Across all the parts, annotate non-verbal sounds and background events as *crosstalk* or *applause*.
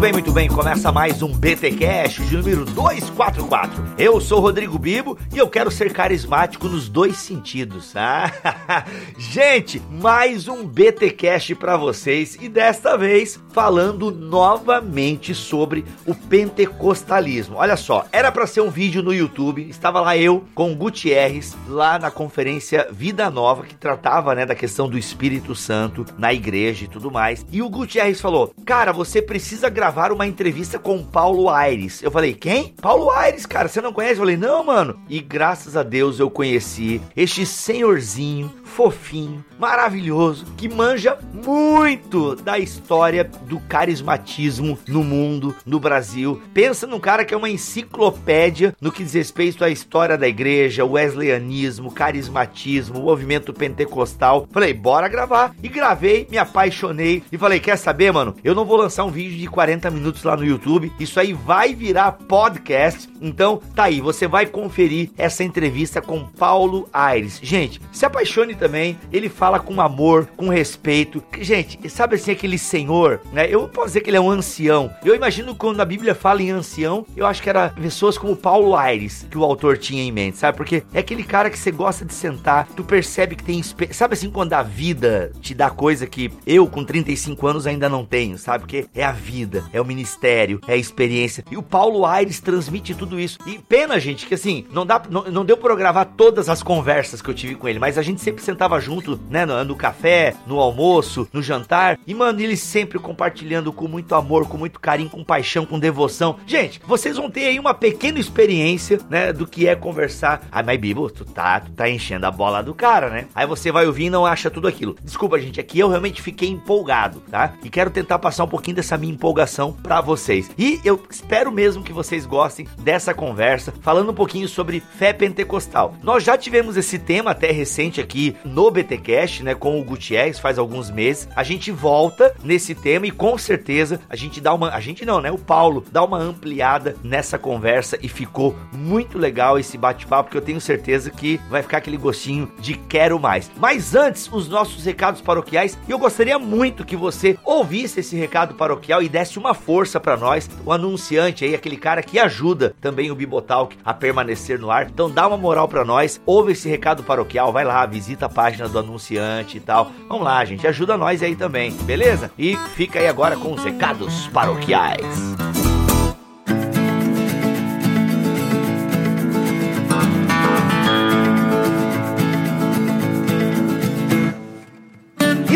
Bem, muito bem. Começa mais um BT Cash de número 244. Eu sou Rodrigo Bibo e eu quero ser carismático nos dois sentidos. Ah, *laughs* gente, mais um BT Cash para vocês e desta vez falando novamente sobre o pentecostalismo. Olha só, era para ser um vídeo no YouTube, estava lá eu com o Gutierrez lá na conferência Vida Nova que tratava, né, da questão do Espírito Santo na igreja e tudo mais. E o Gutierrez falou: "Cara, você precisa gravar uma entrevista com Paulo Aires. Eu falei, quem? Paulo Aires, cara, você não conhece? Eu falei, não, mano. E graças a Deus eu conheci este senhorzinho, fofinho, maravilhoso, que manja muito da história do carismatismo no mundo, no Brasil. Pensa num cara que é uma enciclopédia no que diz respeito à história da igreja, wesleyanismo, carismatismo, movimento pentecostal. Falei, bora gravar. E gravei, me apaixonei e falei, quer saber, mano? Eu não vou lançar um vídeo de 40 minutos lá no YouTube. Isso aí vai virar podcast. Então, tá aí, você vai conferir essa entrevista com Paulo Aires. Gente, se apaixone também. Ele fala com amor, com respeito. Gente, sabe assim aquele senhor, né? Eu posso dizer que ele é um ancião. Eu imagino quando a Bíblia fala em ancião, eu acho que era pessoas como Paulo Aires que o autor tinha em mente, sabe? Porque é aquele cara que você gosta de sentar, tu percebe que tem, sabe assim quando a vida te dá coisa que eu com 35 anos ainda não tenho, sabe? Porque é a vida, é o ministério, é a experiência. E o Paulo Aires transmite tudo isso. E pena, gente, que assim, não dá não, não deu para gravar todas as conversas que eu tive com ele, mas a gente sempre sentava junto, né, no, no café, no almoço, no jantar. E mano, ele sempre compartilhando com muito amor, com muito carinho, com paixão, com devoção. Gente, vocês vão ter aí uma pequena experiência, né, do que é conversar. Ai, mas Bibo, tu tá, tu tá enchendo a bola do cara, né? Aí você vai ouvir e não acha tudo aquilo. Desculpa, gente, aqui eu realmente fiquei empolgado, tá? E quero tentar passar um pouquinho dessa minha empolgação para vocês. E eu espero mesmo que vocês gostem dessa conversa, falando um pouquinho sobre fé pentecostal. Nós já tivemos esse tema até recente aqui no BTcast, né, com o Gutierrez faz alguns meses. A gente volta nesse tema e com certeza a gente dá uma, a gente não, né, o Paulo dá uma ampliada nessa conversa e ficou muito legal esse bate-papo, que eu tenho certeza que vai ficar aquele gostinho de quero mais. Mas antes, os nossos recados paroquiais, e eu gostaria muito que você ouvisse esse recado paroquial e desse uma força para nós, o anunciante aí, aquele cara que ajuda também o Bibotalk a permanecer no ar. Então dá uma moral para nós, ouve esse recado paroquial, vai lá, visita a página do anunciante e tal. Vamos lá, gente, ajuda nós aí também, beleza? E fica aí agora com os recados paroquiais.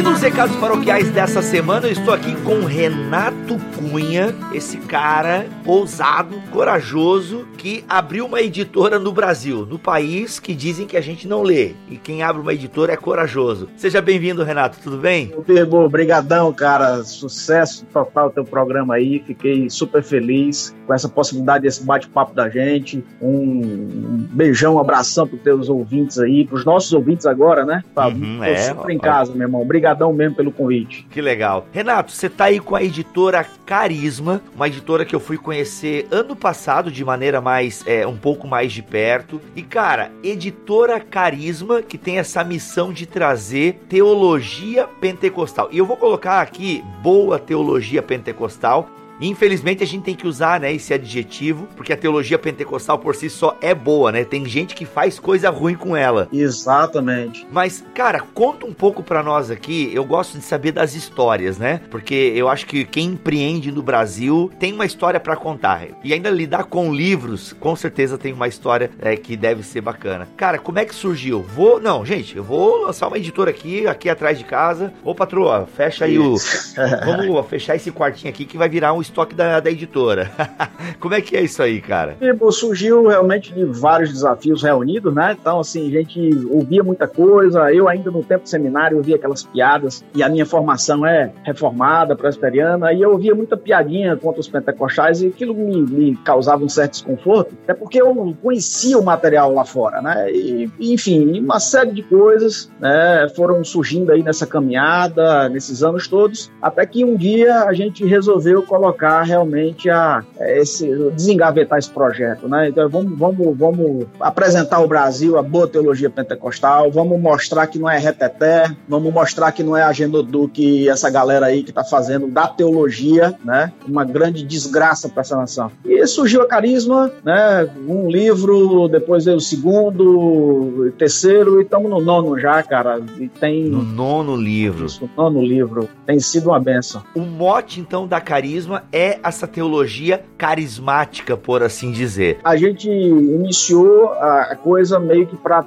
Nos recados paroquiais dessa semana eu estou aqui com Renato Cunha, esse cara ousado, corajoso, que abriu uma editora no Brasil, no país que dizem que a gente não lê. E quem abre uma editora é corajoso. Seja bem-vindo, Renato, tudo bem? Meu brigadão, cara. Sucesso total teu programa aí. Fiquei super feliz com essa possibilidade desse bate-papo da gente. Um beijão, um abração para teus ouvintes aí, para os nossos ouvintes agora, né? Uhum, Tô é, super em casa, meu irmão. Obrigadão mesmo pelo convite. Que legal. Renato, você tá aí com a editora Carisma, uma editora que eu fui conhecer ano passado de maneira mais, é, um pouco mais de perto. E cara, editora Carisma que tem essa missão de trazer teologia pentecostal. E eu vou colocar aqui boa teologia pentecostal Infelizmente a gente tem que usar, né, esse adjetivo, porque a teologia pentecostal por si só é boa, né? Tem gente que faz coisa ruim com ela. Exatamente. Mas, cara, conta um pouco para nós aqui. Eu gosto de saber das histórias, né? Porque eu acho que quem empreende no Brasil tem uma história para contar. E ainda lidar com livros, com certeza tem uma história é, que deve ser bacana. Cara, como é que surgiu? Vou, não, gente, eu vou lançar uma editora aqui, aqui atrás de casa. Ô, patroa, fecha aí o *laughs* Vamos fechar esse quartinho aqui que vai virar um estoque da, da editora. *laughs* Como é que é isso aí, cara? Surgiu realmente de vários desafios reunidos, né? Então, assim, a gente ouvia muita coisa. Eu, ainda no tempo do seminário, ouvia aquelas piadas. E a minha formação é reformada, presbiteriana. E eu ouvia muita piadinha contra os pentecostais e aquilo me, me causava um certo desconforto. Até porque eu conhecia o material lá fora, né? E, enfim, uma série de coisas né, foram surgindo aí nessa caminhada, nesses anos todos. Até que um dia a gente resolveu colocar colocar realmente a, esse, desengavetar esse projeto, né? Então vamos, vamos, vamos apresentar ao Brasil a boa teologia pentecostal, vamos mostrar que não é reteté, vamos mostrar que não é a Genoduque essa galera aí que está fazendo da teologia, né? Uma grande desgraça para essa nação. E surgiu a Carisma, né? Um livro, depois veio o segundo, o terceiro, e estamos no nono já, cara. E tem... No nono livro. Isso, nono livro. Tem sido uma benção. O mote, então, da Carisma é essa teologia carismática, por assim dizer. A gente iniciou a coisa meio que para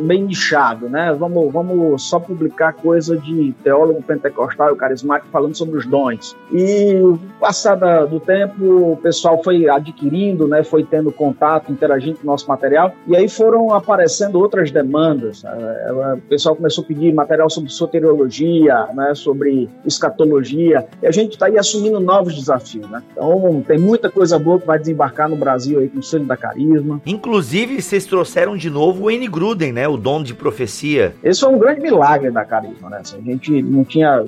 meio nichado, né? Vamos, vamos só publicar coisa de teólogo pentecostal e carismático falando sobre os dons. E passada do tempo, o pessoal foi adquirindo, né? Foi tendo contato, interagindo com o nosso material e aí foram aparecendo outras demandas. É, o pessoal começou a pedir material sobre soteriologia, né? Sobre escatologia. E a gente está aí assumindo novos desafios, né? Então tem muita coisa boa que vai desembarcar no Brasil aí com o selo da carisma. Inclusive, vocês trouxeram de novo o N. Gruden, né? O dom de profecia. Esse foi um grande milagre da carisma, né? Assim, a gente não tinha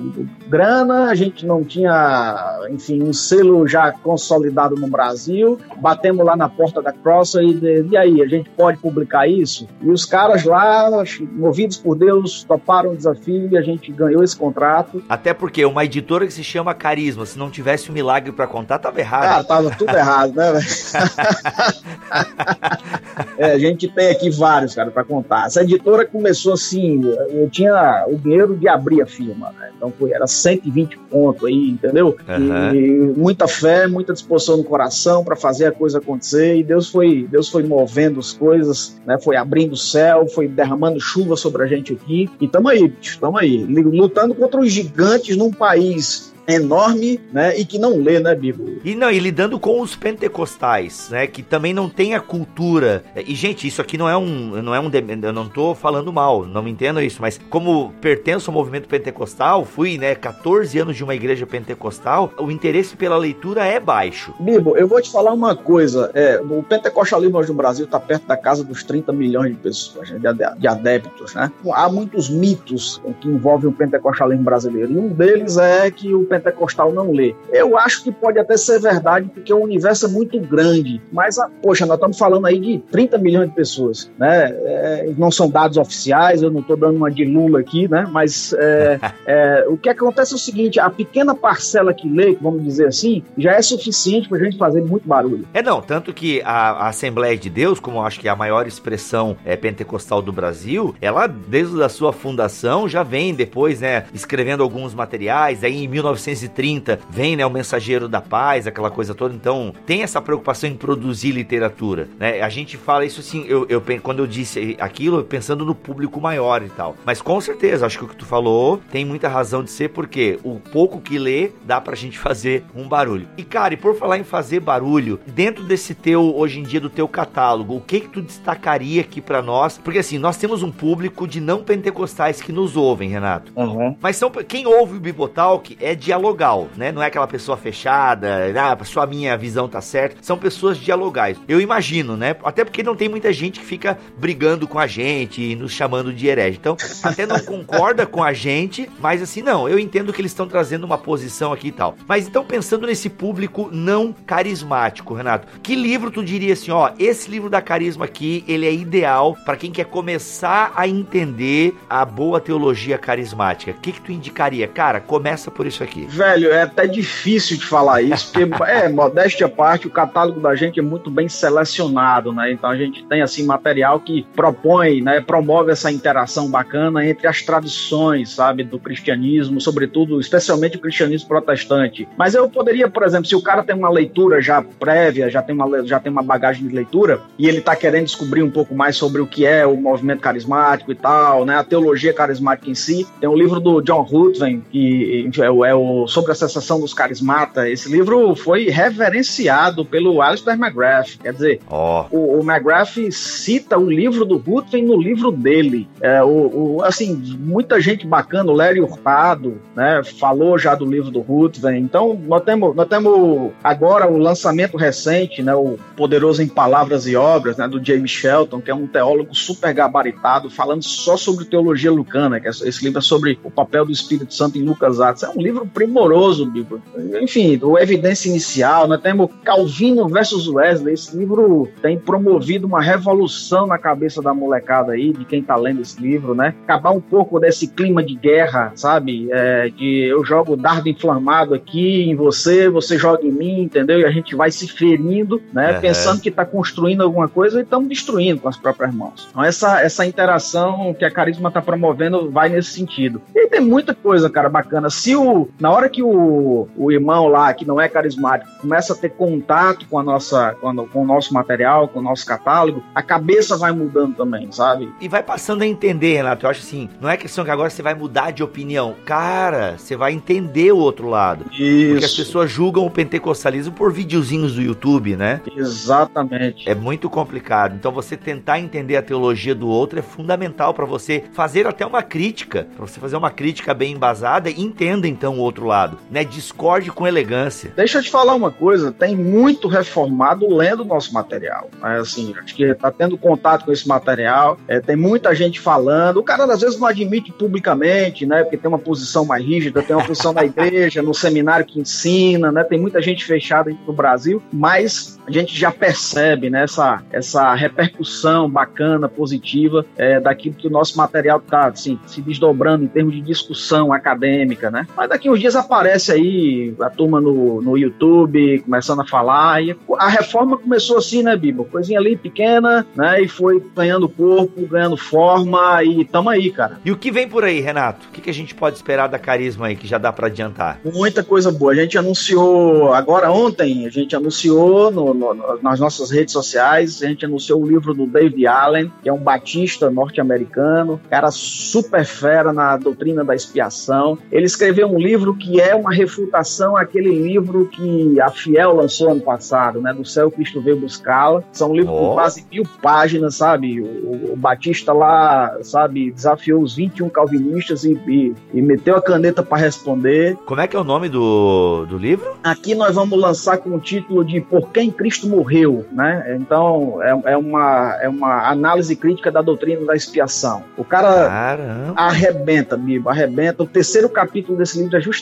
grana, a gente não tinha, enfim, um selo já consolidado no Brasil. Batemos lá na porta da Cross e, e aí, a gente pode publicar isso? E os caras lá, movidos por Deus, toparam o desafio e a gente ganhou esse contrato. Até porque uma editora que se chama Carisma, se não tivesse um milagre para contar, tava errado. Cara, tava tudo errado, né, *laughs* é, a gente tem aqui vários, cara, para contar. Essa editora começou assim, eu tinha o dinheiro de abrir a firma, né? Então foi, era 120 pontos aí, entendeu? Uhum. E, muita fé, muita disposição no coração para fazer a coisa acontecer. E Deus foi, Deus foi movendo as coisas, né? Foi abrindo o céu, foi derramando chuva sobre a gente aqui. E estamos aí, estamos aí, lutando contra os gigantes num país enorme, né? E que não lê, né, Bíblia? E não, e lidando com os pentecostais, né? Que também não tem a cultura. E, gente, isso aqui não é um. Não é um. Eu não tô falando mal, não me entendo isso, mas como pertenço ao movimento pentecostal, fui, né, 14 anos de uma igreja pentecostal, o interesse pela leitura é baixo. Bibo, eu vou te falar uma coisa. É, o pentecostalismo hoje no Brasil está perto da casa dos 30 milhões de pessoas, né, de, de adeptos, né? Há muitos mitos que envolvem o pentecostalismo brasileiro. E um deles é que o pentecostal não lê. Eu acho que pode até ser verdade, porque o universo é muito grande. Mas, a, poxa, nós estamos falando aí de 30 milhões de pessoas, né? É, não são dados oficiais, eu não estou dando uma de Lula aqui, né? Mas é, *laughs* é, o que acontece é o seguinte: a pequena parcela que lê, vamos dizer assim, já é suficiente para a gente fazer muito barulho. É, não, tanto que a, a Assembleia de Deus, como acho que é a maior expressão é, pentecostal do Brasil, ela, desde a sua fundação, já vem depois, né, escrevendo alguns materiais, aí em 19 1930 vem, né, o Mensageiro da Paz, aquela coisa toda. Então, tem essa preocupação em produzir literatura, né? A gente fala isso assim, eu, eu quando eu disse aquilo, pensando no público maior e tal. Mas com certeza, acho que o que tu falou tem muita razão de ser, porque o pouco que lê dá pra gente *laughs* fazer um barulho. E, cara, e por falar em fazer barulho, dentro desse teu, hoje em dia, do teu catálogo, o que que tu destacaria aqui para nós? Porque assim, nós temos um público de não pentecostais que nos ouvem, Renato. Uhum. Mas são quem ouve o Bibotalk é de dialogal, né? Não é aquela pessoa fechada, ah, só a minha visão tá certa. São pessoas dialogais. Eu imagino, né? Até porque não tem muita gente que fica brigando com a gente e nos chamando de herege. Então, até não concorda com a gente, mas assim, não, eu entendo que eles estão trazendo uma posição aqui e tal. Mas então, pensando nesse público não carismático, Renato, que livro tu diria assim, ó, esse livro da carisma aqui, ele é ideal para quem quer começar a entender a boa teologia carismática. O que que tu indicaria? Cara, começa por isso aqui aqui. Velho, é até difícil de falar isso, porque, *laughs* é, modéstia à parte, o catálogo da gente é muito bem selecionado, né? Então a gente tem, assim, material que propõe, né, promove essa interação bacana entre as tradições, sabe, do cristianismo, sobretudo, especialmente o cristianismo protestante. Mas eu poderia, por exemplo, se o cara tem uma leitura já prévia, já tem uma, já tem uma bagagem de leitura, e ele tá querendo descobrir um pouco mais sobre o que é o movimento carismático e tal, né, a teologia carismática em si, tem um livro do John Ruthven, que é o, é o sobre a cessação dos carismatas, esse livro foi reverenciado pelo Alistair McGrath. Quer dizer, oh. o, o, McGrath cita o livro do Ruthven no livro dele. É, o, o, assim, muita gente bacana, o Larry Hurtado, né, falou já do livro do Ruthven. Então, nós temos, nós temos agora o lançamento recente, né, o Poderoso em Palavras e Obras, né, do James Shelton, que é um teólogo super gabaritado, falando só sobre teologia lucana, que é, esse livro é sobre o papel do Espírito Santo em Lucas Atos. É um livro primoroso, Bibo. Enfim, do Evidência Inicial, nós temos Calvino versus Wesley. Esse livro tem promovido uma revolução na cabeça da molecada aí, de quem tá lendo esse livro, né? Acabar um pouco desse clima de guerra, sabe? É, de eu jogo dardo inflamado aqui em você, você joga em mim, entendeu? E a gente vai se ferindo, né? Uhum. Pensando que tá construindo alguma coisa e estamos destruindo com as próprias mãos. Então, essa, essa interação que a Carisma tá promovendo vai nesse sentido. E tem muita coisa, cara, bacana. Se o, na hora que o, o irmão lá, que não é carismático, começa a ter contato com a nossa, com, a, com o nosso material, com o nosso catálogo, a cabeça vai mudando também, sabe? E vai passando a entender, Renato. Eu acho assim, não é questão que agora você vai mudar de opinião. Cara, você vai entender o outro lado. Isso. Porque as pessoas julgam o pentecostalismo por videozinhos do YouTube, né? Exatamente. É muito complicado. Então você tentar entender a teologia do outro é fundamental para você fazer até uma crítica, para você fazer uma crítica bem embasada e entenda então o outro lado, né? Discorde com elegância. Deixa eu te falar uma coisa, tem muito reformado lendo nosso material. É assim, acho que tá tendo contato com esse material, é, tem muita gente falando. O cara às vezes não admite publicamente, né? Porque tem uma posição mais rígida, tem uma posição na igreja, no seminário que ensina, né? Tem muita gente fechada no Brasil, mas a gente já percebe né, essa, essa repercussão bacana, positiva, é, daquilo que o nosso material está assim, se desdobrando em termos de discussão acadêmica, né? Mas daqui uns dias aparece aí a turma no, no YouTube começando a falar, e a reforma começou assim, né, Bibo? Coisinha ali pequena, né? E foi ganhando corpo, ganhando forma, e tamo aí, cara. E o que vem por aí, Renato? O que, que a gente pode esperar da Carisma aí, que já dá para adiantar? Muita coisa boa. A gente anunciou, agora ontem, a gente anunciou no, no, nas nossas redes sociais, a gente anunciou o livro do David Allen, que é um batista norte-americano, cara super fera na doutrina da expiação. Ele escreveu um livro que é uma refutação àquele livro que a Fiel lançou ano passado, né? Do céu Cristo veio buscá-la. São um livro oh. com quase mil páginas, sabe? O, o, Batista lá, sabe, desafiou os 21 calvinistas e, e, e meteu a caneta para responder. Como é que é o nome do, do livro? Aqui nós vamos lançar com o título de Por quem Cristo morreu, né? Então é, é, uma, é uma análise crítica da doutrina da expiação. O cara Caramba. arrebenta, Bibo, arrebenta. O terceiro capítulo desse livro é justamente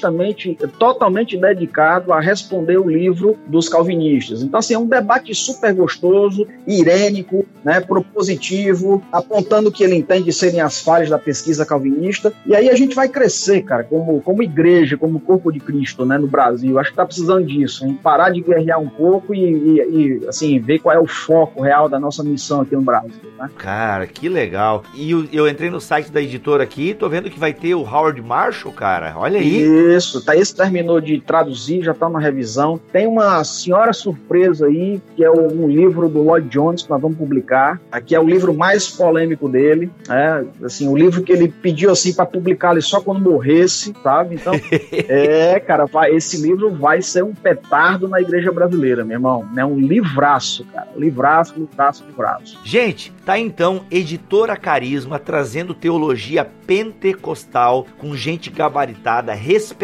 totalmente dedicado a responder o livro dos calvinistas. Então, assim, é um debate super gostoso, irênico, né, propositivo, apontando o que ele entende serem as falhas da pesquisa calvinista. E aí a gente vai crescer, cara, como, como igreja, como corpo de Cristo, né, no Brasil. Acho que tá precisando disso, hein? parar de guerrear um pouco e, e, e, assim, ver qual é o foco real da nossa missão aqui no Brasil. Né? Cara, que legal. E eu, eu entrei no site da editora aqui, tô vendo que vai ter o Howard Marshall, cara. Olha aí. Isso, tá, esse terminou de traduzir, já tá na revisão. Tem uma senhora surpresa aí, que é um livro do Lloyd Jones que nós vamos publicar. Aqui é o livro mais polêmico dele. É, assim, o livro que ele pediu assim para publicar ali só quando morresse, sabe? Então, *laughs* é, cara, vai, esse livro vai ser um petardo na igreja brasileira, meu irmão. É um livraço, cara. Livraço, livraço, livraço. Gente, tá então Editora Carisma trazendo teologia pentecostal com gente gabaritada, respeitada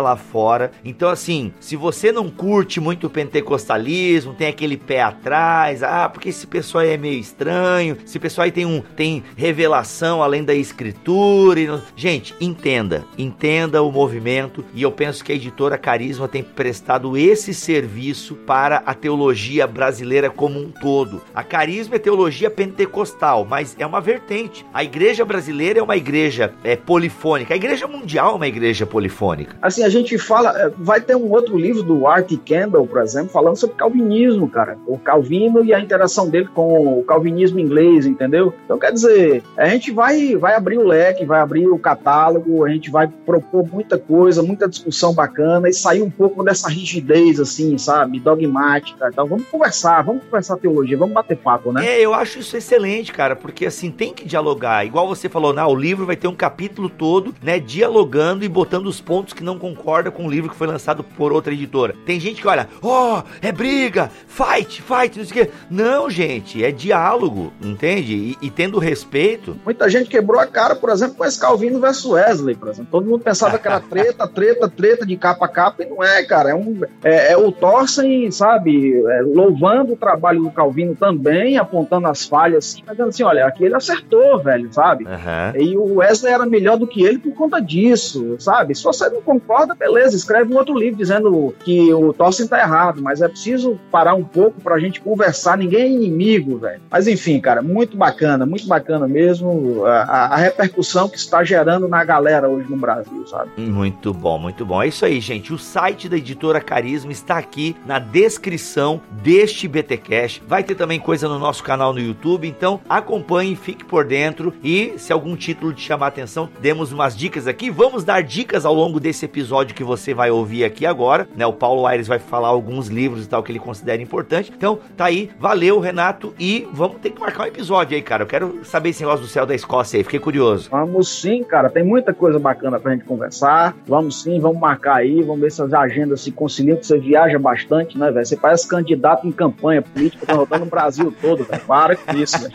lá fora. Então, assim, se você não curte muito o pentecostalismo, tem aquele pé atrás, ah, porque esse pessoal aí é meio estranho, esse pessoal aí tem um tem revelação além da escritura. E... Gente, entenda, entenda o movimento e eu penso que a editora Carisma tem prestado esse serviço para a teologia brasileira como um todo. A Carisma é teologia pentecostal, mas é uma vertente. A igreja brasileira é uma igreja é, polifônica. A igreja mundial é uma igreja polifônica. Assim, a gente fala, é, vai ter um outro livro do Art Campbell, por exemplo, falando sobre calvinismo, cara. O Calvino e a interação dele com o calvinismo inglês, entendeu? Então, quer dizer, a gente vai, vai abrir o leque, vai abrir o catálogo, a gente vai propor muita coisa, muita discussão bacana e sair um pouco dessa rigidez, assim, sabe? Dogmática. Então, vamos conversar, vamos conversar teologia, vamos bater papo, né? É, eu acho isso excelente, cara, porque assim, tem que dialogar. Igual você falou, não, o livro vai ter um capítulo todo, né, dialogando e botando os pontos que não concorda com o livro que foi lançado por outra editora. Tem gente que olha, ó, oh, é briga, fight, fight, não sei o quê. Não, gente, é diálogo, entende? E, e, tendo respeito. Muita gente quebrou a cara, por exemplo, com esse Calvino versus Wesley, por exemplo. Todo mundo pensava que era treta, *laughs* treta, treta de capa a capa, e não é, cara. É, um, é, é o torcem, sabe? sabe, é, louvando o trabalho do Calvino também, apontando as falhas, assim, mas dizendo assim, olha, aqui ele acertou, velho, sabe? Uhum. E o Wesley era melhor do que ele por conta disso, sabe? Se você não concorda, beleza, escreve um outro livro dizendo que o Tolkien tá errado, mas é preciso parar um pouco pra gente conversar, ninguém é inimigo, velho. Mas enfim, cara, muito bacana, muito bacana mesmo a, a repercussão que está gerando na galera hoje no Brasil, sabe? Muito bom, muito bom. É isso aí, gente. O site da editora Carisma está aqui na descrição deste BTcast. Vai ter também coisa no nosso canal no YouTube, então acompanhe, fique por dentro e se algum título te chamar a atenção, demos umas dicas aqui. Vamos dar dicas ao longo desse episódio que você vai ouvir aqui agora, né? O Paulo Aires vai falar alguns livros e tal que ele considera importante. Então, tá aí. Valeu, Renato, e vamos ter que marcar um episódio aí, cara. Eu quero saber esse negócio do céu da Escócia aí, fiquei curioso. Vamos sim, cara. Tem muita coisa bacana pra gente conversar. Vamos sim, vamos marcar aí, vamos ver se as agendas se conciliam, que você viaja bastante, né, velho? Você parece candidato em campanha política, tá rodando no Brasil todo, velho. Para com isso, velho.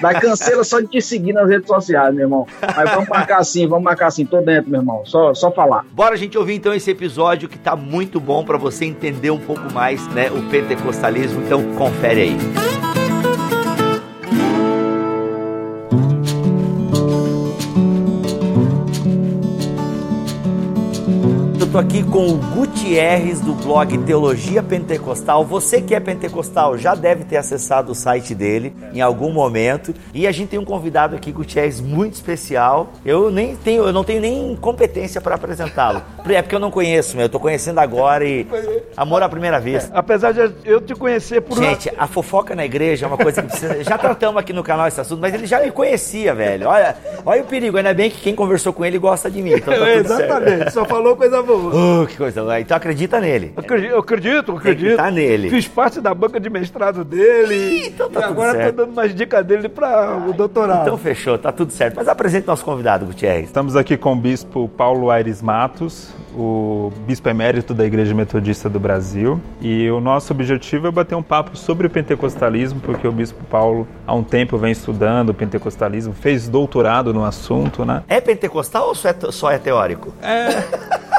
Dá canseira só de te seguir nas redes sociais, meu irmão. Mas vamos marcar assim, vamos marcar assim, tô dentro, meu irmão. Só, só falar. Bora, gente, ouvir então esse episódio que tá muito bom para você entender um pouco mais, né, o pentecostalismo. Então, confere aí. Eu tô aqui com o Gutierrez do blog Teologia Pentecostal. Você que é pentecostal já deve ter acessado o site dele em algum momento. E a gente tem um convidado aqui, Gutierrez, muito especial. Eu nem tenho, eu não tenho nem competência para apresentá-lo. É porque eu não conheço, meu. Eu tô conhecendo agora e amor à primeira vista. Apesar de eu te conhecer por Gente, a fofoca na igreja é uma coisa que precisa. Já tratamos aqui no canal esse assunto, mas ele já me conhecia, velho. Olha, olha o perigo. Ainda bem que quem conversou com ele gosta de mim. Então tá tudo Exatamente, só falou coisa boa. Oh, que coisa boa. Então acredita nele. Eu acredito, eu acredito, eu tá nele. Fiz parte da banca de mestrado dele. Ih, então tá e agora certo. tô dando umas dicas dele para o doutorado. Então fechou, tá tudo certo. Mas apresente nosso convidado, Gutierrez. Estamos aqui com o bispo Paulo Aires Matos, o bispo emérito da Igreja Metodista do Brasil. E o nosso objetivo é bater um papo sobre o pentecostalismo, porque o bispo Paulo há um tempo vem estudando o pentecostalismo, fez doutorado no assunto, né? É pentecostal ou só é, só é teórico? É. *laughs*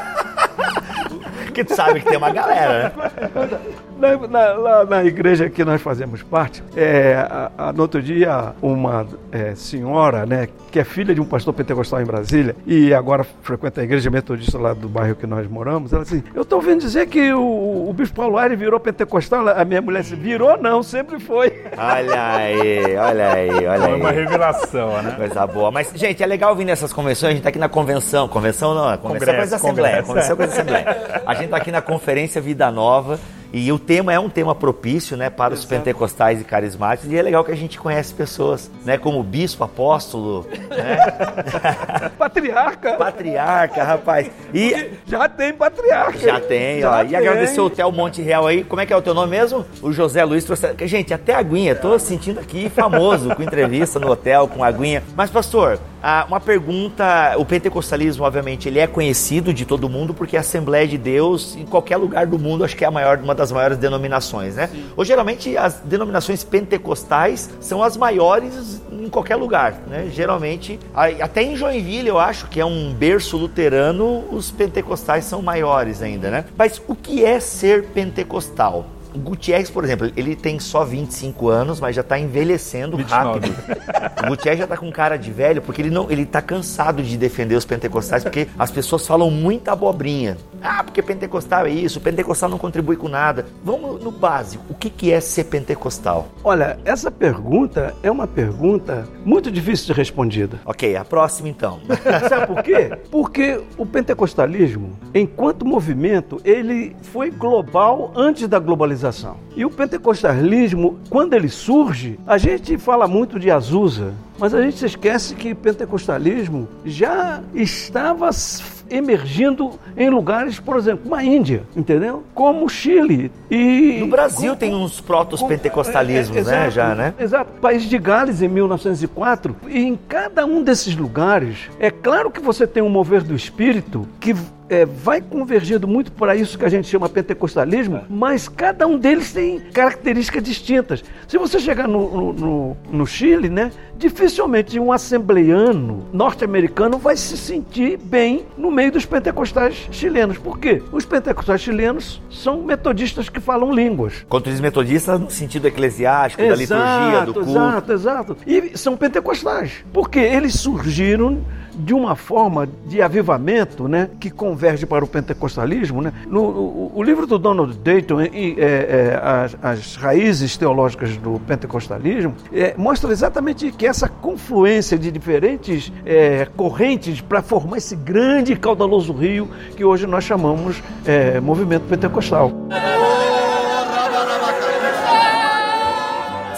que tu sabe que tem uma galera, né? *laughs* Na, na- lá na igreja que nós fazemos parte, é, a- a- no outro dia, uma é, senhora, né, que é filha de um pastor pentecostal em Brasília e agora frequenta a igreja metodista lá do bairro que nós moramos, ela assim, eu tô ouvindo dizer que o, o bispo Paulo Aires virou pentecostal. A minha mulher disse, virou não, sempre foi. Olha aí, olha aí, olha Foi uma aí. revelação, né? Coisa boa. Mas, gente, é legal vir nessas convenções. A gente tá aqui na convenção. Convenção não, é convenção é coisa da Congresso, Assembleia. congresso. Convenção é coisa da Assembleia. A gente tá aqui na Conferência Vida Nova. E o tema é um tema propício, né, para os pentecostais e carismáticos. E é legal que a gente conhece pessoas, né, como bispo, apóstolo, né, *laughs* Patriarca. patriarca, rapaz. E Já tem patriarca. Já tem, Já ó. E tem. agradecer o Hotel Monte Real aí. Como é que é o teu nome mesmo? O José Luiz trouxe. Gente, até aguinha. Tô sentindo aqui famoso com entrevista no hotel, com aguinha. Mas, pastor, uma pergunta. O pentecostalismo, obviamente, ele é conhecido de todo mundo porque a Assembleia de Deus, em qualquer lugar do mundo, acho que é a maior, uma das maiores denominações, né? Ou geralmente as denominações pentecostais são as maiores em qualquer lugar, né? Geralmente, até em Joinville, eu acho que é um berço luterano, os pentecostais são maiores ainda, né? Mas o que é ser pentecostal? O Gutierrez, por exemplo, ele tem só 25 anos, mas já está envelhecendo 29. rápido. O Gutierrez já tá com cara de velho, porque ele não, ele tá cansado de defender os pentecostais, porque as pessoas falam muita abobrinha. Ah, porque pentecostal é isso, pentecostal não contribui com nada. Vamos no básico. O que, que é ser pentecostal? Olha, essa pergunta é uma pergunta muito difícil de respondida. Ok, a próxima então. *laughs* Sabe por quê? Porque o pentecostalismo, enquanto movimento, ele foi global antes da globalização. E o pentecostalismo, quando ele surge, a gente fala muito de Azusa, mas a gente se esquece que o pentecostalismo já estava emergindo em lugares, por exemplo, como a Índia, entendeu? Como o Chile. E No Brasil tem uns protos pentecostalismos, é, é, né? Já, né? Exato. País de Gales em 1904. E em cada um desses lugares, é claro que você tem um mover do espírito que é, vai convergindo muito para isso que a gente chama pentecostalismo, mas cada um deles tem características distintas. Se você chegar no, no, no, Chile, né, dificilmente um assembleiano norte-americano vai se sentir bem no meio dos pentecostais chilenos. Por quê? Os pentecostais chilenos são metodistas que falam línguas. Quando diz metodistas, no sentido eclesiástico, exato, da liturgia, do culto. Exato, exato. E são pentecostais. Porque eles surgiram de uma forma de avivamento né, que converge para o pentecostalismo. Né? No, o, o livro do Donald Dayton, e, é, é, as, as, raízes teológicas do pentecostalismo, é, mostra exatamente que essa confluência de diferentes é, correntes para formar esse grande e caudaloso rio que hoje nós chamamos é, movimento pentecostal.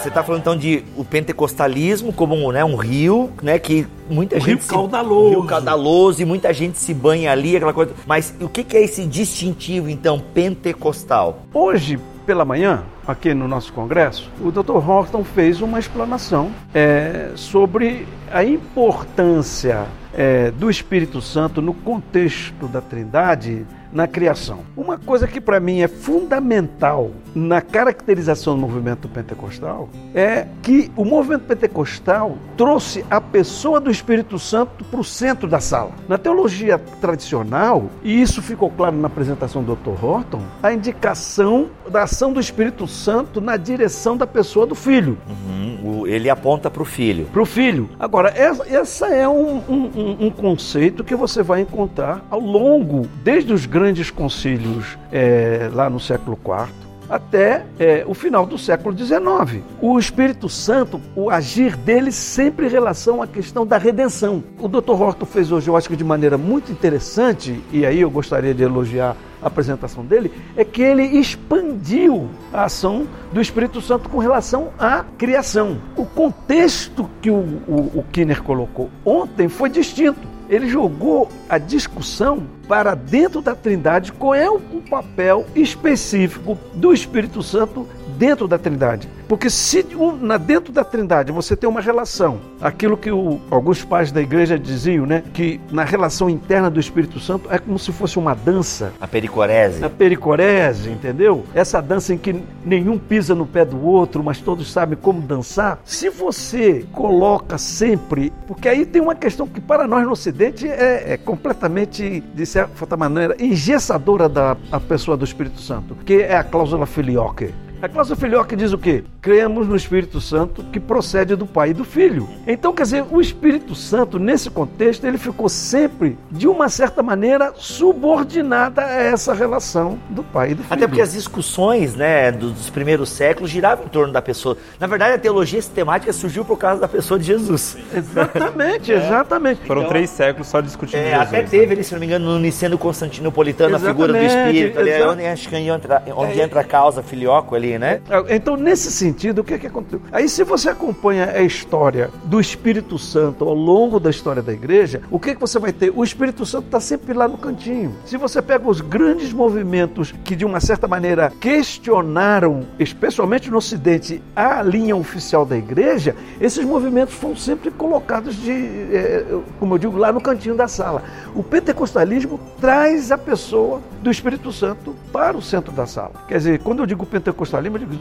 Você está falando então de o pentecostalismo como né, um rio, né, que muita um gente rio caudaloso, rio caudaloso e muita gente se banha ali, aquela coisa. Mas o que, que é esse distintivo então pentecostal? Hoje pela manhã, aqui no nosso congresso, o Dr. Horton fez uma explanação é, sobre a importância é, do Espírito Santo no contexto da Trindade na criação. Uma coisa que para mim é fundamental na caracterização do movimento pentecostal é que o movimento pentecostal trouxe a pessoa do Espírito Santo para o centro da sala. Na teologia tradicional, e isso ficou claro na apresentação do Dr. Horton, a indicação da ação do Espírito Santo na direção da pessoa do filho. Uhum, ele aponta para o filho. Para o filho. Agora, essa, essa é um, um, um, conceito que você vai encontrar ao longo, desde os grandes concílios é, lá no século IV, até é, o final do século XIX. O Espírito Santo, o agir dele sempre em relação à questão da redenção. O Dr. Horton fez hoje, eu acho que de maneira muito interessante, e aí eu gostaria de elogiar a apresentação dele, é que ele expandiu a ação do Espírito Santo com relação à criação. O contexto que o, o, o Kinner colocou ontem foi distinto ele jogou a discussão para dentro da Trindade qual é o papel específico do Espírito Santo dentro da Trindade. Porque se na, dentro da Trindade você tem uma relação, aquilo que o, alguns pais da igreja diziam, né? Que na relação interna do Espírito Santo é como se fosse uma dança. A pericorese. A pericorese, entendeu? Essa dança em que nenhum pisa no pé do outro, mas todos sabem como dançar. Se você coloca sempre. Porque aí tem uma questão que para nós no Ocidente é, é completamente, de certa maneira, engessadora da a pessoa do Espírito Santo, que é a cláusula filioque. A cláusula filioque diz o quê? Cremos no Espírito Santo que procede do Pai e do Filho. Então, quer dizer, o Espírito Santo, nesse contexto, ele ficou sempre, de uma certa maneira, subordinada a essa relação do Pai e do Filho. Até porque as discussões né, dos primeiros séculos giravam em torno da pessoa. Na verdade, a teologia sistemática surgiu por causa da pessoa de Jesus. Exatamente, *laughs* é. exatamente. Foram então, três séculos só discutindo é, Jesus. Até teve, né? se não me engano, no Niceno Constantinopolitano, exatamente, a figura do Espírito. Ali, é onde, acho que entra, onde é. entra a causa filioco ali né? É, então, nesse sentido, o que, é que aconteceu? Aí, se você acompanha a história do Espírito Santo ao longo da história da igreja, o que, é que você vai ter? O Espírito Santo está sempre lá no cantinho. Se você pega os grandes movimentos que, de uma certa maneira, questionaram, especialmente no Ocidente, a linha oficial da igreja, esses movimentos foram sempre colocados de, é, como eu digo, lá no cantinho da sala. O pentecostalismo traz a pessoa do Espírito Santo para o centro da sala. Quer dizer, quando eu digo pentecostalismo,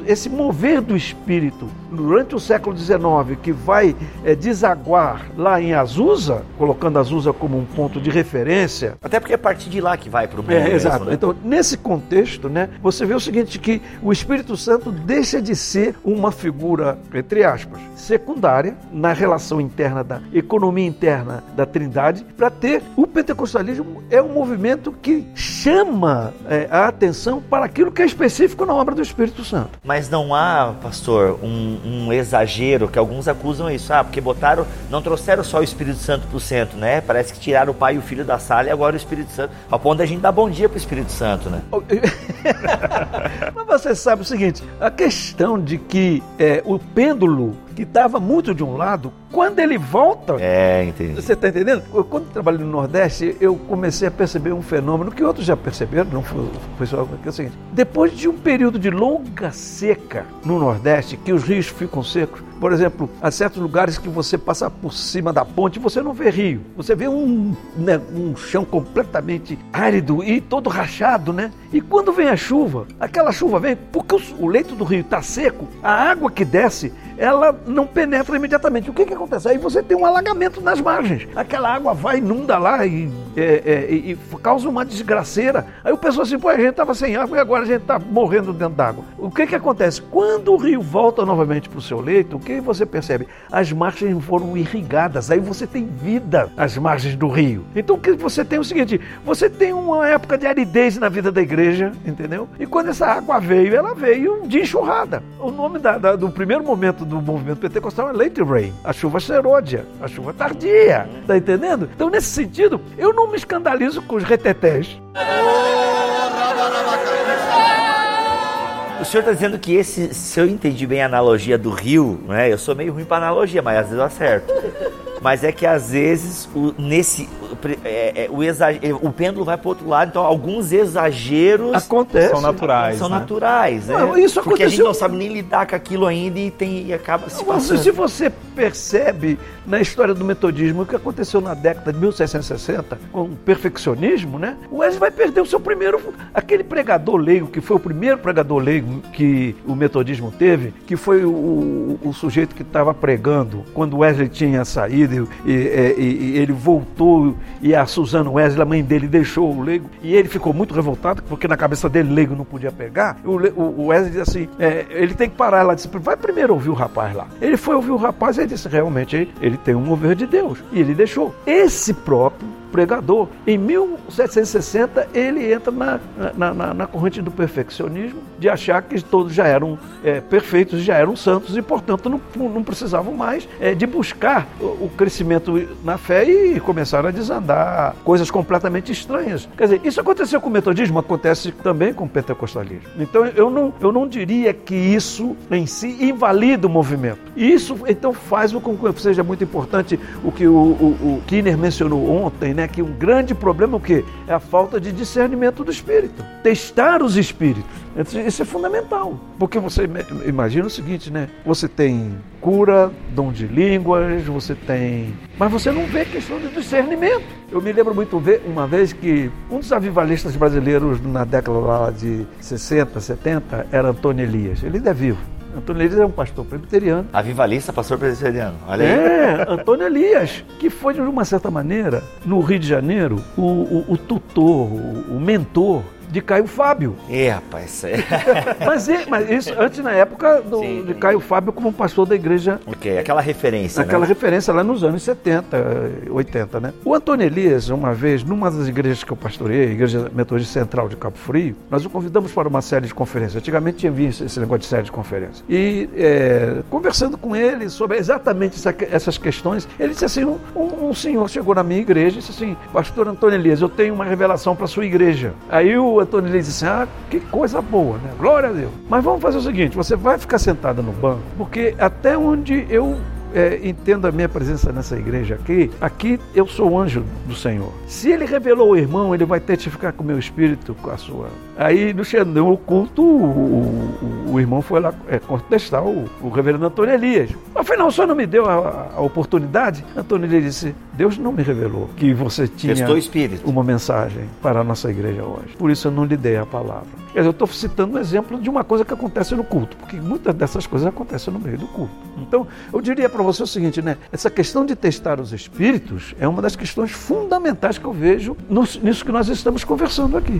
esse mover do espírito durante o século XIX, que vai é, desaguar lá em Azusa, colocando Azusa como um ponto de referência. Até porque é a partir de lá que vai para o mundo. É, mesmo, exato. Né? Então, nesse contexto, né, você vê o seguinte: que o Espírito Santo deixa de ser uma figura, entre aspas, secundária na relação interna da economia interna da Trindade, para ter o pentecostalismo é um movimento que chama é, a atenção para aquilo que é específico na obra do Espírito Santo. Santo. Mas não há, pastor, um, um, exagero que alguns acusam isso. Ah, porque botaram, não trouxeram só o Espírito Santo para o centro, né? Parece que tiraram o Pai e o Filho da sala e agora o Espírito Santo. Ao ponto da gente dar bom dia para o Espírito Santo, né? *laughs* Mas você sabe o seguinte: a questão de que é, o pêndulo que estava muito de um lado, quando ele volta. É, entendi. Você está entendendo? Eu, quando trabalhei no Nordeste, eu comecei a perceber um fenômeno que outros já perceberam, não foi, foi só que é o seguinte: depois de um período de longa seca no Nordeste, que os rios ficam secos, por exemplo, há certos lugares que você passa por cima da ponte você não vê rio. Você vê um, né, um chão completamente árido e todo rachado, né? E quando vem a chuva, aquela chuva vem porque o, leito do rio está seco, a água que desce, ela não penetra imediatamente. O que, que acontece? Aí você tem um alagamento nas margens. Aquela água vai, inunda lá e, é, é, e, causa uma desgraceira. Aí o pessoal assim, pô, a gente estava sem água e agora a gente está morrendo dentro d'água. O que, que acontece? Quando o rio volta novamente para o seu leito, o que você percebe? As margens foram irrigadas, aí você tem vida às margens do rio. Então o que você tem é o seguinte: você tem uma época de aridez na vida da igreja, entendeu? E quando essa água veio, ela veio de enxurrada. O nome da, da, do primeiro momento do movimento pentecostal é late rain, a chuva serôdia, a chuva tardia, tá entendendo? Então nesse sentido, eu não me escandalizo com os retetés. O senhor está dizendo que esse, se eu entendi bem a analogia do rio, né? Eu sou meio ruim para analogia, mas às vezes eu acerto. Mas é que às vezes o, nesse é, é, o, exagero, o pêndulo vai para outro lado, então alguns exageros acontecem são naturais. São né? naturais, né? Não, isso Porque aconteceu... a gente não sabe nem lidar com aquilo ainda e, tem, e acaba se passando. Se você percebe na história do metodismo o que aconteceu na década de 1760 com o perfeccionismo, né? O Wesley vai perder o seu primeiro. Aquele pregador leigo, que foi o primeiro pregador leigo que o metodismo teve, que foi o, o, o sujeito que estava pregando quando Wesley tinha saído e, e, e, ele voltou e a Susana Wesley, a mãe dele, deixou o leigo e ele ficou muito revoltado porque na cabeça dele leigo não podia pegar. O, o Wesley disse assim: é, ele tem que parar. Ela disse: vai primeiro ouvir o rapaz lá. Ele foi ouvir o rapaz e ele disse: realmente ele tem um mover de Deus. E ele deixou. Esse próprio pregador. Em 1760, ele entra na, na, na, na corrente do perfeccionismo, de achar que todos já eram é, perfeitos, já eram santos e, portanto, não, não precisavam mais é, de buscar o, o, crescimento na fé e começaram a desandar coisas completamente estranhas. Quer dizer, isso aconteceu com o metodismo, acontece também com o pentecostalismo. Então, eu não, eu não diria que isso em si invalida o movimento. Isso, então, faz com que seja muito importante o que o, o, o Kinner mencionou ontem, né? Né, que um grande problema é o quê? É a falta de discernimento do espírito. Testar os espíritos. Isso é fundamental. Porque você imagina o seguinte, né? Você tem cura, dom de línguas, você tem. Mas você não vê questão de discernimento. Eu me lembro muito uma vez que um dos avivalistas brasileiros na década de 60, 70 era Antônio Elias. Ele ainda é vivo. Antônio Elias é um pastor presbiteriano. Avivalista, pastor presbiteriano. Olha aí. É, Antônio Elias, que foi, de uma certa maneira, no Rio de Janeiro, o, o, o tutor, o, o mentor de Caio Fábio. É, rapaz. É. *laughs* mas, mas isso antes na época do, de Caio Fábio como pastor da igreja. Ok, aquela referência. Aquela né? referência lá nos anos 70, 80, né? O Antônio Elias, uma vez, numa das igrejas que eu pastorei, a Igreja Metodista Central de Cabo Frio, nós o convidamos para uma série de conferências. Antigamente tinha visto esse negócio de série de conferências. E é, conversando com ele sobre exatamente essa, essas questões, ele disse assim: um, um, senhor chegou na minha igreja e disse assim, Pastor Antônio Elias, eu tenho uma revelação para a sua igreja. Aí o Antônio Elias disse assim: Ah, que coisa boa, né? Glória a Deus. Mas vamos fazer o seguinte: você vai ficar sentada no banco, porque até onde eu é, entendo a minha presença nessa igreja aqui, aqui eu sou o anjo do Senhor. Se ele revelou o irmão, ele vai testificar com o meu espírito, com a sua. Aí no Xandão oculto, o, o, o, irmão foi lá é, contestar o, o reverendo Antônio Elias. Afinal, o senhor não me deu a, a, oportunidade? Antônio Elias disse: Deus não me revelou que você tinha uma mensagem para a nossa igreja hoje. Por isso eu não lhe dei a palavra. Quer dizer, eu estou citando um exemplo de uma coisa que acontece no culto, porque muitas dessas coisas acontecem no meio do culto. Então, eu diria para você o seguinte, né? Essa questão de testar os espíritos é uma das questões fundamentais que eu vejo nisso que nós estamos conversando aqui.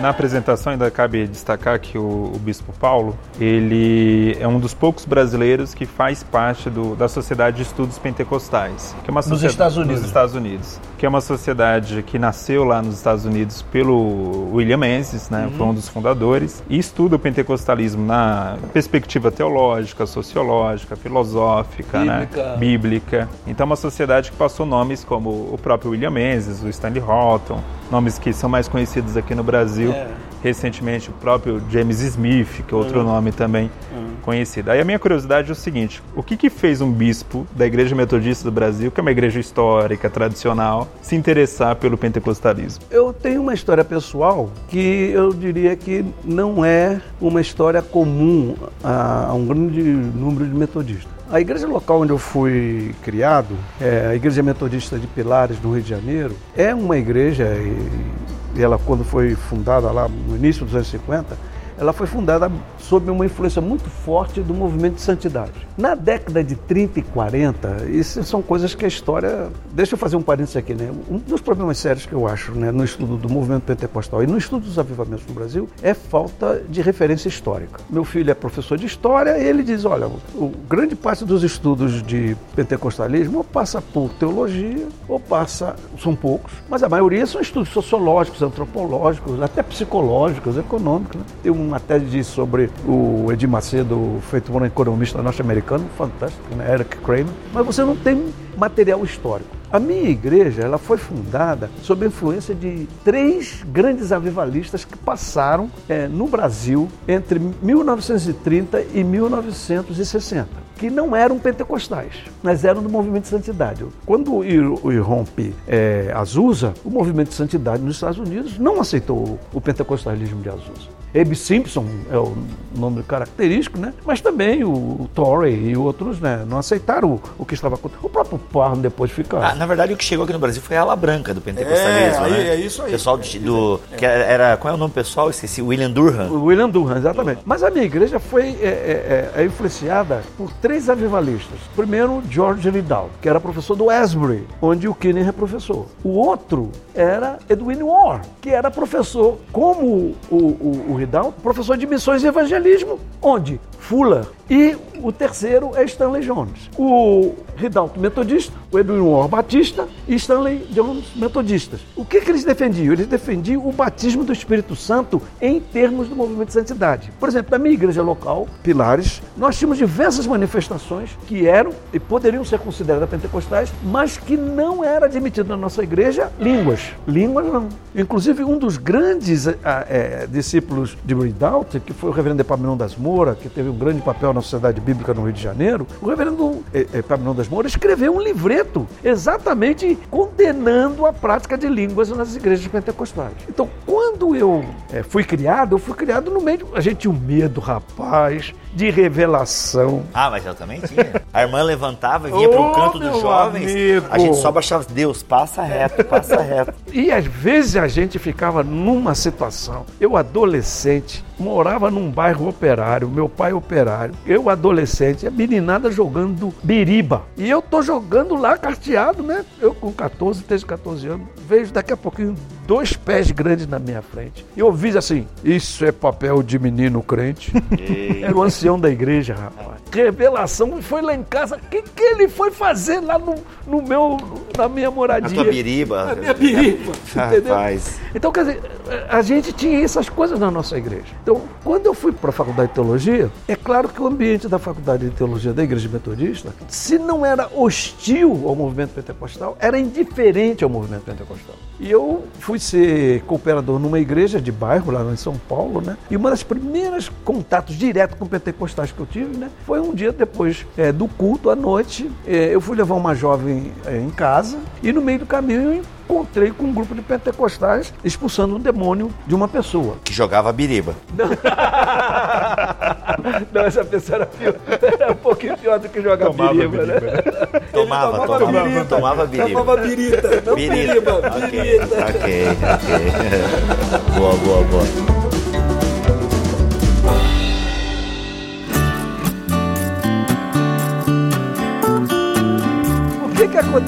Na apresentação ainda cabe destacar que o, o, Bispo Paulo, ele é um dos poucos brasileiros que faz parte do, da Sociedade de Estudos Pentecostais, que é uma nos Estados Unidos. Nos Estados Unidos, que é uma sociedade que nasceu lá nos Estados Unidos pelo William Menzies, né, uhum. foi um dos fundadores, e estuda o pentecostalismo na perspectiva teológica, sociológica, filosófica, bíblica. Né, bíblica. Então é uma sociedade que passou nomes como o próprio William Menzies, o Stanley Horton, nomes que são mais conhecidos aqui no Brasil. É recentemente o próprio James Smith, que é outro uhum. nome também uhum. conhecido. Aí a minha curiosidade é o seguinte: o que, que fez um bispo da Igreja Metodista do Brasil, que é uma igreja histórica, tradicional, se interessar pelo pentecostalismo? Eu tenho uma história pessoal que eu diria que não é uma história comum a, a um grande número de metodistas. A igreja local onde eu fui criado, é a Igreja Metodista de Pilares, no Rio de Janeiro, é uma igreja, e ela quando foi fundada lá no início dos anos 50, ela foi fundada sob uma influência muito forte do movimento de santidade. Na década de 30 e 40, isso são coisas que a história. Deixa eu fazer um parênteses aqui, né? Um dos problemas sérios que eu acho né, no estudo do movimento pentecostal e no estudo dos avivamentos no Brasil é falta de referência histórica. Meu filho é professor de história e ele diz: olha, o grande parte dos estudos de pentecostalismo ou passa por teologia ou passa. São poucos, mas a maioria são estudos sociológicos, antropológicos, até psicológicos, econômicos. Né? Tem uma tese sobre o Edir Macedo, feito por um economista norte-americano, fantástico, né? Eric Kramer, mas você não tem material histórico. A minha igreja ela foi fundada sob a influência de três grandes avivalistas que passaram é, no Brasil entre 1930 e 1960, que não eram pentecostais, mas eram do movimento de santidade. Quando irrompe é, Azusa, o movimento de santidade nos Estados Unidos não aceitou o pentecostalismo de Azusa. Abe Simpson é o nome característico, né? Mas também o, o Torrey e outros, né? Não aceitaram o, o que estava acontecendo. O próprio Parham depois fica. Ah, na verdade, o que chegou aqui no Brasil foi a ala branca do pentecostalismo, é, né? É isso aí. Pessoal do, do é. que era qual é o nome pessoal? Esqueci. William Durham. O William Durham, exatamente. Mas a minha igreja foi é, é, é, influenciada por três avivalistas. Primeiro, George Riddell, que era professor do Asbury, onde o Kinney é professor. O outro era Edwin Moore, que era professor como o, o, o Ridal, professor de missões e evangelismo, onde Fuller e o terceiro é Stanley Jones. O Ridalto Metodista, o Edwin Batista e Stanley Jones Metodistas. O que, que eles defendiam? Eles defendiam o batismo do Espírito Santo em termos do movimento de santidade. Por exemplo, na minha igreja local, Pilares, nós tínhamos diversas manifestações que eram e poderiam ser consideradas pentecostais, mas que não era admitido na nossa igreja línguas. Línguas não. Inclusive, um dos grandes é, discípulos de Ridalto, que foi o reverendo Epaminão das Moura, que teve um grande papel na sociedade bíblica no Rio de Janeiro, o reverendo Epaminão das Moura escreveu um livreto exatamente condenando a prática de línguas nas igrejas pentecostais. Então, quando eu é, fui criado, eu fui criado no meio. A gente tinha um medo, rapaz, de revelação. Ah, mas eu também tinha. A irmã levantava e vinha oh, pro canto dos jovens. Amigo. A gente só baixava, Deus, passa reto, passa reto. E às vezes a gente ficava numa situação. Eu, adolescente, morava num bairro operário, meu pai operário, eu adolescente, a meninada jogando biriba. E eu tô jogando lá carteado, né? Eu com 14, 13, 14 anos, vejo daqui a pouquinho dois pés grandes na minha frente. E eu ouvi assim: Isso é papel de menino crente. Era o ancião da igreja, rapaz. Revelação foi lá em casa. O que, que ele foi fazer lá no, no meu, na minha moradia? A tua biriba. Na minha biriba. *laughs* entendeu? Rapaz. Então, quer dizer, a gente tinha essas coisas na nossa igreja. Então, quando eu fui para a faculdade de teologia, é claro que o ambiente da faculdade de teologia da igreja metodista, se não era hostil ao movimento pentecostal, era indiferente ao movimento pentecostal. E eu fui ser cooperador numa igreja de bairro lá em São Paulo, né? E uma das primeiras contatos diretos com pentecostais que eu tive, né? Foi um dia depois é, do culto à noite, é, eu fui levar uma jovem é, em casa e no meio do caminho eu encontrei com um grupo de pentecostais expulsando um demônio de uma pessoa. Que jogava biriba. *laughs* *laughs* Não, essa pessoa era, pior, era um pouquinho pior do que jogar tomava biriba, biriba, né? Tomava, tomava, tomava biriba. Tomava biriba. Tomava birita, não birita. biriba, birita. Ok, ok. boa, boa, boa.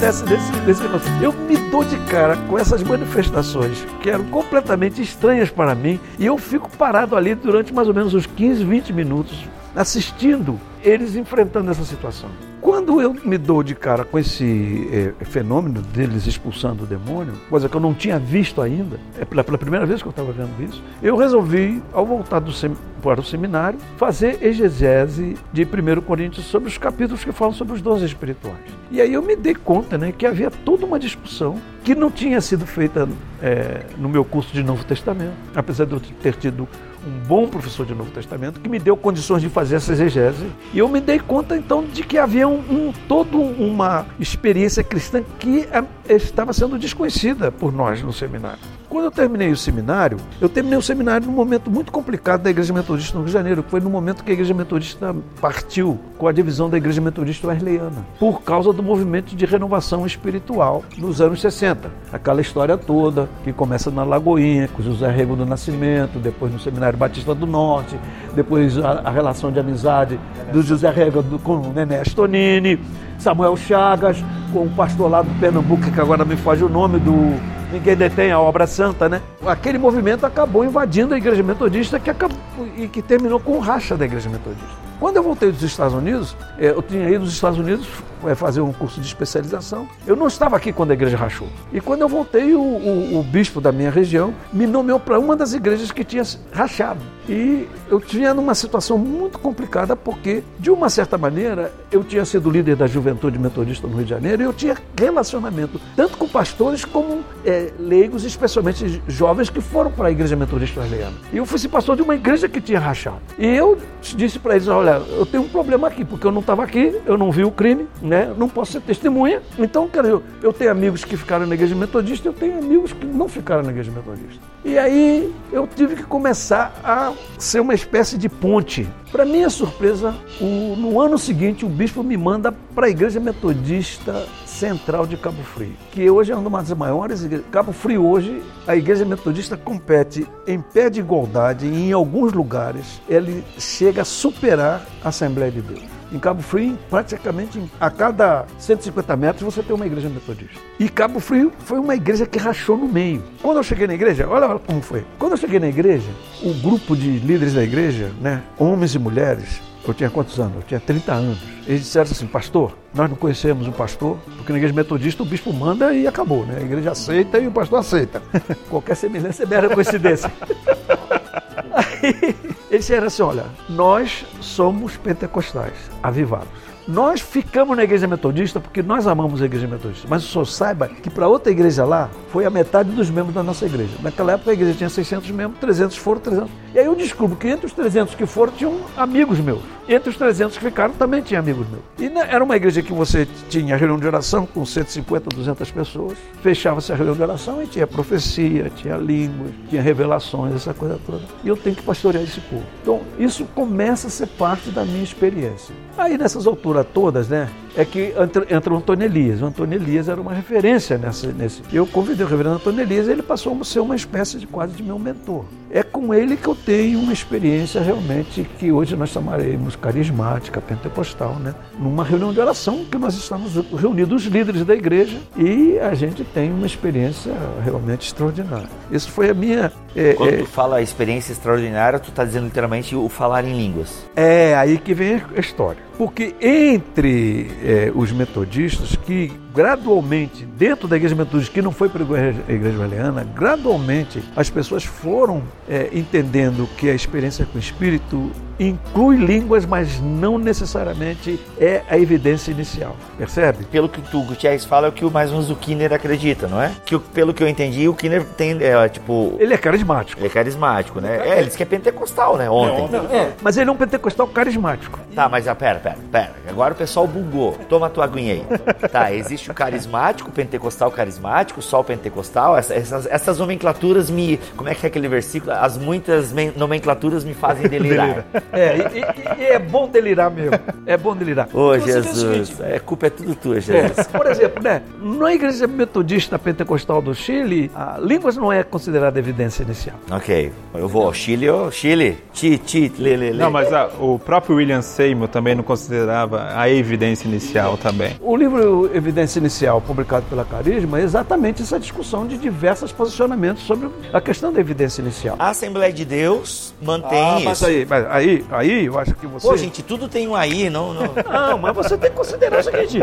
Acontece nesse, nesse? Eu me dou de cara com essas manifestações que eram completamente estranhas para mim e eu fico parado ali durante mais ou menos uns 15, 20 minutos assistindo eles enfrentando essa situação. Quando eu me dou de cara com esse é, fenômeno deles expulsando o demônio, coisa que eu não tinha visto ainda, é pela, pela primeira vez que eu estava vendo isso, eu resolvi, ao voltar do sem, para o seminário, fazer exegese de 1 Coríntios sobre os capítulos que falam sobre os dons espirituais. E aí eu me dei conta né, que havia toda uma discussão que não tinha sido feita é, no meu curso de Novo Testamento, apesar de eu ter tido um bom professor de Novo Testamento que me deu condições de fazer essa exegese. E eu me dei conta então de que havia um, um toda uma experiência cristã que é, estava sendo desconhecida por nós no seminário. Quando eu terminei o seminário, eu terminei o seminário num momento muito complicado da Igreja Metodista no Rio de Janeiro, que foi no momento que a Igreja Metodista partiu com a divisão da Igreja Metodista Wesleyana, por causa do movimento de renovação espiritual nos anos 60. Aquela história toda, que começa na Lagoinha, com José Rego do Nascimento, depois no Seminário Batista do Norte, depois a, a relação de amizade do José Rego com o Nené Astonini, Samuel Chagas, com o pastor lá do Pernambuco, que agora me foge o nome do ninguém detém a obra santa, né? Aquele movimento acabou invadindo a igreja metodista que acabou, e que terminou com o racha da igreja metodista. Quando eu voltei dos Estados Unidos, eh, eu tinha ido dos Estados Unidos eh, fazer um curso de especialização. Eu não estava aqui quando a igreja rachou. E quando eu voltei, o, o, o bispo da minha região me nomeou para uma das igrejas que tinha rachado. E eu tinha numa situação muito complicada porque, de uma certa maneira, eu tinha sido líder da juventude metodista no Rio de Janeiro e eu tinha relacionamento tanto com pastores como é, leigos, especialmente jovens que foram para a igreja metodista wesleyana. E eu fui pastor de uma igreja que tinha rachado. E eu disse para eles: olha, eu tenho um problema aqui, porque eu não estava aqui, eu não vi o crime, né? não posso ser testemunha. Então, cara, eu, eu tenho amigos que ficaram na igreja metodista, eu tenho amigos que não ficaram na igreja metodista. E aí eu tive que começar a ser uma espécie de ponte. Para minha surpresa, o, no ano seguinte, o bispo me manda para a Igreja Metodista Central de Cabo Frio, que hoje é uma das maiores igrejas. Cabo Frio hoje, a Igreja Metodista compete em pé de igualdade e em alguns lugares ele chega a superar a Assembleia de Deus. Em Cabo Frio, praticamente a cada 150 metros você tem uma igreja metodista. E Cabo Frio foi uma igreja que rachou no meio. Quando eu cheguei na igreja, olha como foi. Quando eu cheguei na igreja, o grupo de líderes da igreja, né, homens e mulheres, eu tinha quantos anos? Eu tinha 30 anos. Eles disseram assim, pastor, nós não conhecemos um pastor, porque na igreja metodista o bispo manda e acabou, né? A igreja aceita e o pastor aceita. *laughs* Qualquer semelhança é mera coincidência. *laughs* Aí, eles disseram assim: olha, nós somos pentecostais, avivados. Nós ficamos na igreja metodista porque nós amamos a igreja metodista. Mas o senhor saiba que para outra igreja lá foi a metade dos membros da nossa igreja. Naquela época a igreja tinha 600 membros, 300 foram, 300. E aí eu descubro que entre os 300 que foram tinham amigos meus. Entre os 300 que ficaram também tinha amigos meus. E era uma igreja que você tinha reunião de oração com 150, 200 pessoas. Fechava-se a reunião de oração e tinha profecia, tinha línguas, tinha revelações, essa coisa toda. E eu tenho que pastorear esse povo. Então isso começa a ser parte da minha experiência. Aí nessas alturas todas, né, é que entra, entra o Antônio Elias. O Antônio Elias era uma referência nessa, nesse. Eu convidei o reverendo Antônio Elias e ele passou a ser uma espécie de quase de meu mentor. É com ele que eu tenho uma experiência realmente que hoje nós chamaremos carismática, pentecostal, né? Numa reunião de oração que nós estamos reunidos os líderes da igreja e a gente tem uma experiência realmente extraordinária. Isso foi a minha. É, Quando é, tu fala experiência extraordinária, tu está dizendo literalmente o falar em línguas. É aí que vem a história. Porque entre é, os metodistas que gradualmente, dentro da igreja metodista, que não foi para a igreja valiana, gradualmente as pessoas foram é, entendendo que a experiência com o Espírito inclui línguas, mas não necessariamente é a evidência inicial. Percebe? Pelo que tu, Gutierrez, fala, é o que mais ou menos o Kinner acredita, não é? Que, pelo que eu entendi, o Kinner tem, é, tipo... Ele é carismático. Ele é carismático, né? É, ele disse que é pentecostal, né? Ontem. Não, não, é, mas ele é um pentecostal carismático. Tá, mas ah, pera, pera, pera. Agora o pessoal bugou. Toma a tua aguinha aí. tá, existe o carismático, o pentecostal carismático, só o pentecostal. Essas, essas, essas nomenclaturas me... Como é que é aquele versículo? As muitas nomenclaturas me fazem *laughs* delirar. É, e, e, é bom delirar mesmo. É bom delirar. Ô, Jesus, é, culpa é tudo tua, Jesus. É, por exemplo, né, na igreja metodista pentecostal do Chile, a línguas não é considerada evidência inicial. Ok, eu vou ao Chile, oh, Chile, ti, ti, lê, lê, lê. Não, mas a, o próprio William Seymour também não considerava a evidência inicial também. O livro Evidência Inicial, publicado pela Carisma, é exatamente essa discussão de diversos posicionamentos sobre a questão da evidência inicial. A Assembleia de Deus mantém ah, isso. Mas aí, mas aí aí, aí eu acho que você. Pô, gente, tudo tem um aí, não. Não, *laughs* não mas você tem que considerar o seguinte: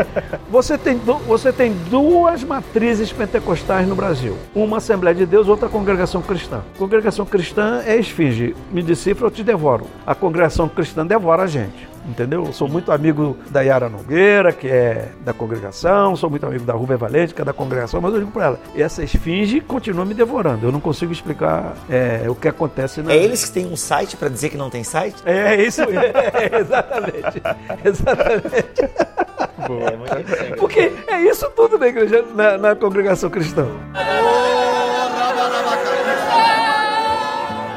você tem, você tem duas matrizes pentecostais no Brasil. Uma Assembleia de Deus, outra Congregação Cristã. Congregação Cristã é esfinge. Me decifra, eu te devoro. A Congregação Cristã devora a gente entendeu? Eu sou muito amigo da Yara Nogueira, que é da congregação, sou muito amigo da Rubem Valente, que é da congregação, mas eu digo para ela, essa esfinge continua me devorando. Eu não consigo explicar é, o que acontece. Na... É eles que têm um site para dizer que não tem site? É, isso, *laughs* é, exatamente. exatamente. É, Porque é isso tudo na igreja, na, na congregação cristã.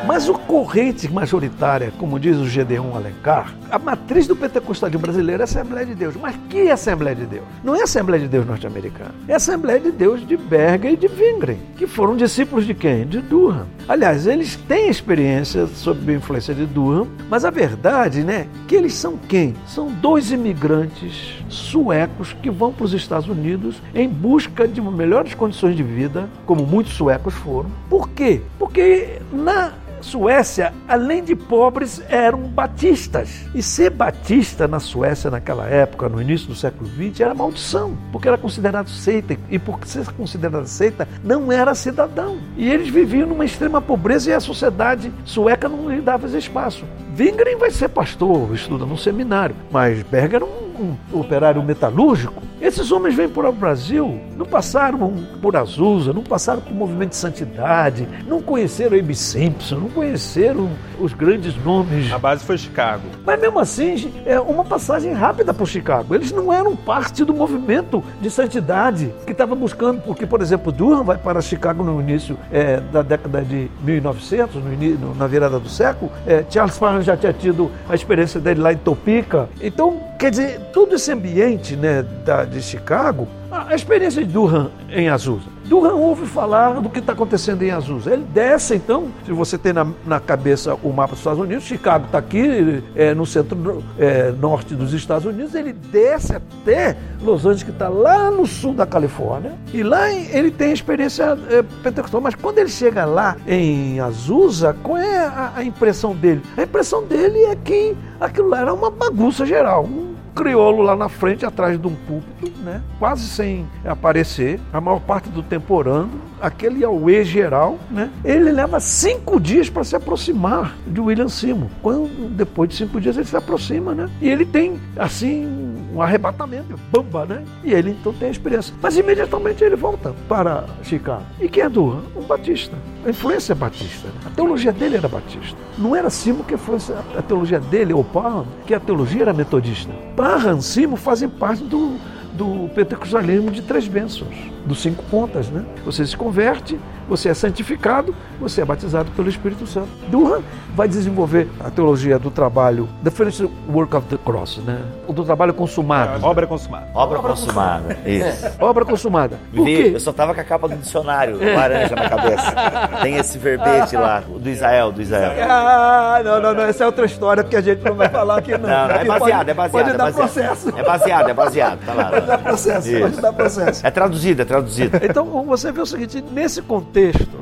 Mas o corrente majoritária, como diz o Gedeon Alencar, a matriz do pentecostalismo brasileiro é a Assembleia de Deus. Mas que Assembleia de Deus? Não é a Assembleia de Deus norte-americana. É a Assembleia de Deus de Berger e de Wingren, que foram discípulos de quem? De Durham. Aliás, eles têm experiência sob a influência de Durham, mas a verdade, né, que eles são quem? São dois imigrantes suecos que vão para os Estados Unidos em busca de melhores condições de vida, como muitos suecos foram. Por quê? Porque na Suécia, além de pobres, eram batistas. E ser batista na Suécia naquela época, no início do século XX, era maldição, porque era considerado seita. E por ser considerado seita, não era cidadão. E eles viviam numa extrema pobreza e a sociedade sueca não lhe dava esse espaço. Wingren vai ser pastor, estuda no seminário, mas Berger era um um operário metalúrgico, esses homens vêm para o Brasil, não passaram por Azusa, não passaram por movimento de santidade, não conheceram Abe Simpson, não conheceram os grandes nomes. A base foi Chicago. Mas mesmo assim, é uma passagem rápida para Chicago. Eles não eram parte do movimento de santidade que estava buscando, porque, por exemplo, Durham vai para Chicago no início é, da década de 1900, no início, na virada do século. É, Charles Farrar já tinha tido a experiência dele lá em Topeka. Então, quer dizer, todo esse ambiente né, da, de Chicago, a, experiência de Durham em Azusa. Durham ouve falar do que está acontecendo em Azusa. Ele desce, então, se você tem na, na cabeça o mapa dos Estados Unidos, Chicago está aqui, é, no centro é, norte dos Estados Unidos, ele desce até Los Angeles, que está lá no sul da Califórnia, e lá ele tem a experiência é, pentecostal. Mas quando ele chega lá em Azusa, qual é a, a impressão dele? A impressão dele é que aquilo lá era uma bagunça geral, um crioulo lá na frente, atrás de um púlpito, né? quase sem aparecer, a maior parte do tempo orando, aquele auê geral, né? ele leva cinco dias para se aproximar de William Seymour. Quando, depois de cinco dias ele se aproxima, né? E ele tem, assim, um arrebatamento, bamba, né? E ele então tem a experiência. Mas imediatamente ele volta para Chicago. E quem é Durham? Um batista. A influência é batista. Né? A teologia dele era batista. Não era Simo que foi a teologia dele, ou Parham, que a teologia era metodista. Parham, Simo fazem parte do, do pentecostalismo de três bênçãos, dos cinco pontas, né? Você se converte, você é santificado, você é batizado pelo Espírito Santo. Durham vai desenvolver a teologia do trabalho, the finished work of the cross, né? O do trabalho consumado. Obra consumada. Obra, Obra consumada. consumada. Isso. É. Obra consumada. Por quê? Eu só tava com a capa do dicionário é. laranja na cabeça. Tem esse verbete lá, do Israel, do Israel. Ah, não, não, não. Essa é outra história que a gente não vai falar aqui, não. Não, é baseado, pode, é baseado. Pode é dar baseado. processo. É baseado, é baseado. Tá lá. Pode dar processo, Isso. pode dar processo. É traduzido, é traduzido. Então, você vê o seguinte, nesse contexto,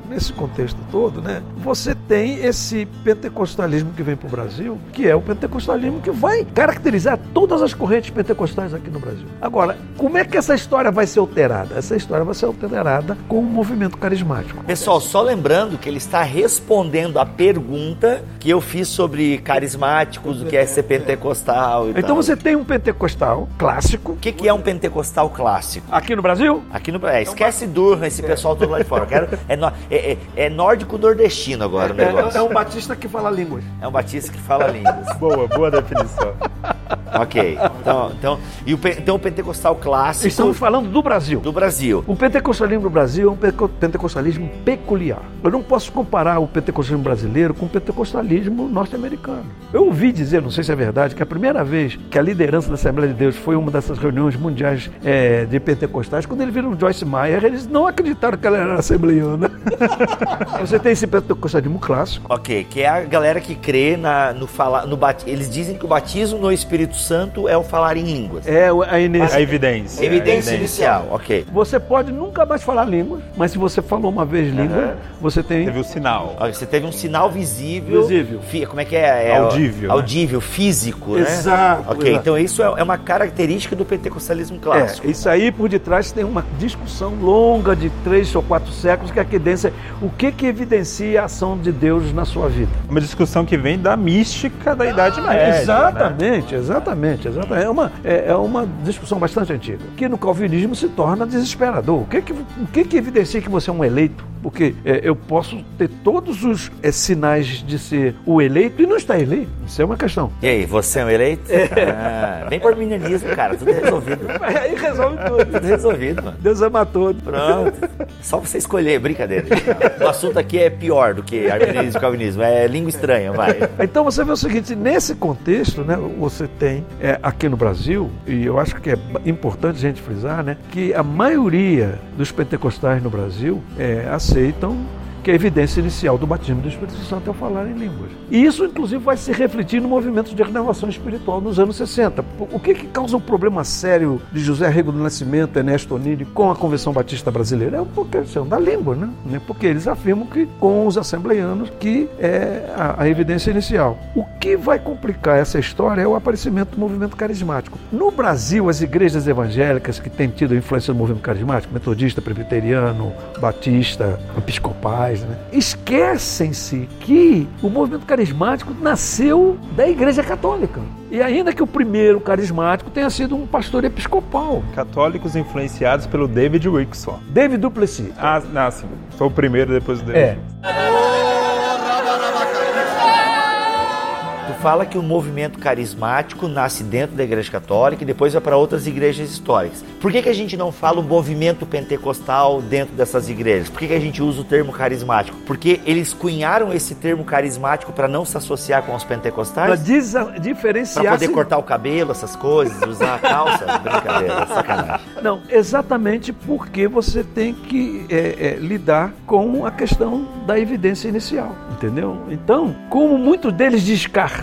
nesse contexto todo, né, você tem esse pentecostalismo que vem para o Brasil, que é o pentecostalismo que vai caracterizar todas as correntes pentecostais aqui no Brasil. Agora, como é que essa história vai ser alterada? Essa história vai ser alterada com o movimento carismático. Pessoal, só lembrando que ele está respondendo a pergunta que eu fiz sobre carismáticos, o que é ser pentecostal. então tal. você tem um pentecostal clássico. O que, que é um pentecostal clássico? Aqui no Brasil? Aqui no Brasil. É, esquece Durham, esse pessoal todo lá de fora. Quero, é, é, é, é nórdico-nordestino agora o é, negócio. É, é um batista que fala línguas. É um batista que fala línguas. *laughs* boa, boa definição. ok. Então, então, e o, então o pentecostal clássico. Estamos falando do Brasil. Do Brasil. O pentecostalismo do Brasil é um pentecostalismo peculiar. Eu não posso comparar o pentecostalismo brasileiro com o pentecostalismo norte-americano. Eu ouvi dizer, não sei se é verdade, que a primeira vez que a liderança da Assembleia de Deus foi uma dessas reuniões mundiais é, de pentecostais, quando eles viram Joyce Meyer, eles não acreditaram que ela era *laughs* Você tem esse pentecostalismo clássico. Ok, que é a galera que crê na, no falar, no bat... eles dizem que o batismo no Espírito Santo é o falar em línguas. É a. A evidência. Evidência a inicial, ok. Você pode nunca mais falar línguas, mas se você falou uma vez língua, você tem. Teve o sinal. Ó, Você teve um sinal visível. Visível. fi- como é que é? é Audível, né? Audível, físico, né? Exato, Ok, exato. então isso é é uma característica do pentecostalismo clássico. É, isso aí por detrás tem uma discussão longa de três ou quatro séculos que é a evidência, o que que evidencia a ação de Deus na sua vida. Uma discussão que vem da mística da Idade Média. né? É, exatamente, exatamente, exatamente. É uma, é, é uma discussão bastante antiga. Que no calvinismo se torna desesperador. O que que, o que, que evidencia que você é um eleito? Porque é, eu posso ter todos os é, sinais de ser o eleito e não estar eleito. Isso é uma questão. E aí, você é um eleito? Ah, vem por cara, tudo resolvido. *laughs* Aí resolve tudo. Tudo resolvido, mano. Deus ama todos. Pronto. Só você escolher, brincadeira. O assunto aqui é pior do que arminianismo e calvinismo. É língua estranha, vai. Então você vê o seguinte, nesse contexto, né, você tem é, aqui no Brasil, e eu acho que é importante a gente frisar, né, que a maioria dos pentecostais no Brasil é, aceitam que a evidência inicial do batismo do Espírito Santo é o falar em línguas. E isso, inclusive, vai se refletir no movimento de renovação espiritual nos anos 60. O que, que causa um problema sério de José Rego do Nascimento, Ernesto Onini, com a Convenção Batista Brasileira? É uma questão da língua, né? Né? Porque eles afirmam que, com os assembleianos, que é a, a evidência inicial. O que vai complicar essa história é o aparecimento do movimento carismático. No Brasil, as igrejas evangélicas que têm tido influência do movimento carismático, metodista, presbiteriano, batista, episcopais, né? esquecem-se que o movimento carismático nasceu da igreja católica. E ainda que o primeiro carismático tenha sido um pastor episcopal, Católicos influenciados pelo David Rickson. David Duplessis. Ah, não, sim. Foi o primeiro depois do David. É. fala que o movimento carismático nasce dentro da igreja católica e depois vai para outras igrejas históricas. Por que, que a gente não fala o movimento pentecostal dentro dessas igrejas? Por que, que a gente usa o termo carismático? Porque eles cunharam esse termo carismático para não se associar com os Para pentecostais? Para diferenciar. poder cortar o cabelo, essas coisas, usar a calça? *laughs* Brincadeira, sacanagem. Não, exatamente porque você tem que é, é, lidar com a questão da evidência inicial, entendeu? Então, como muitos deles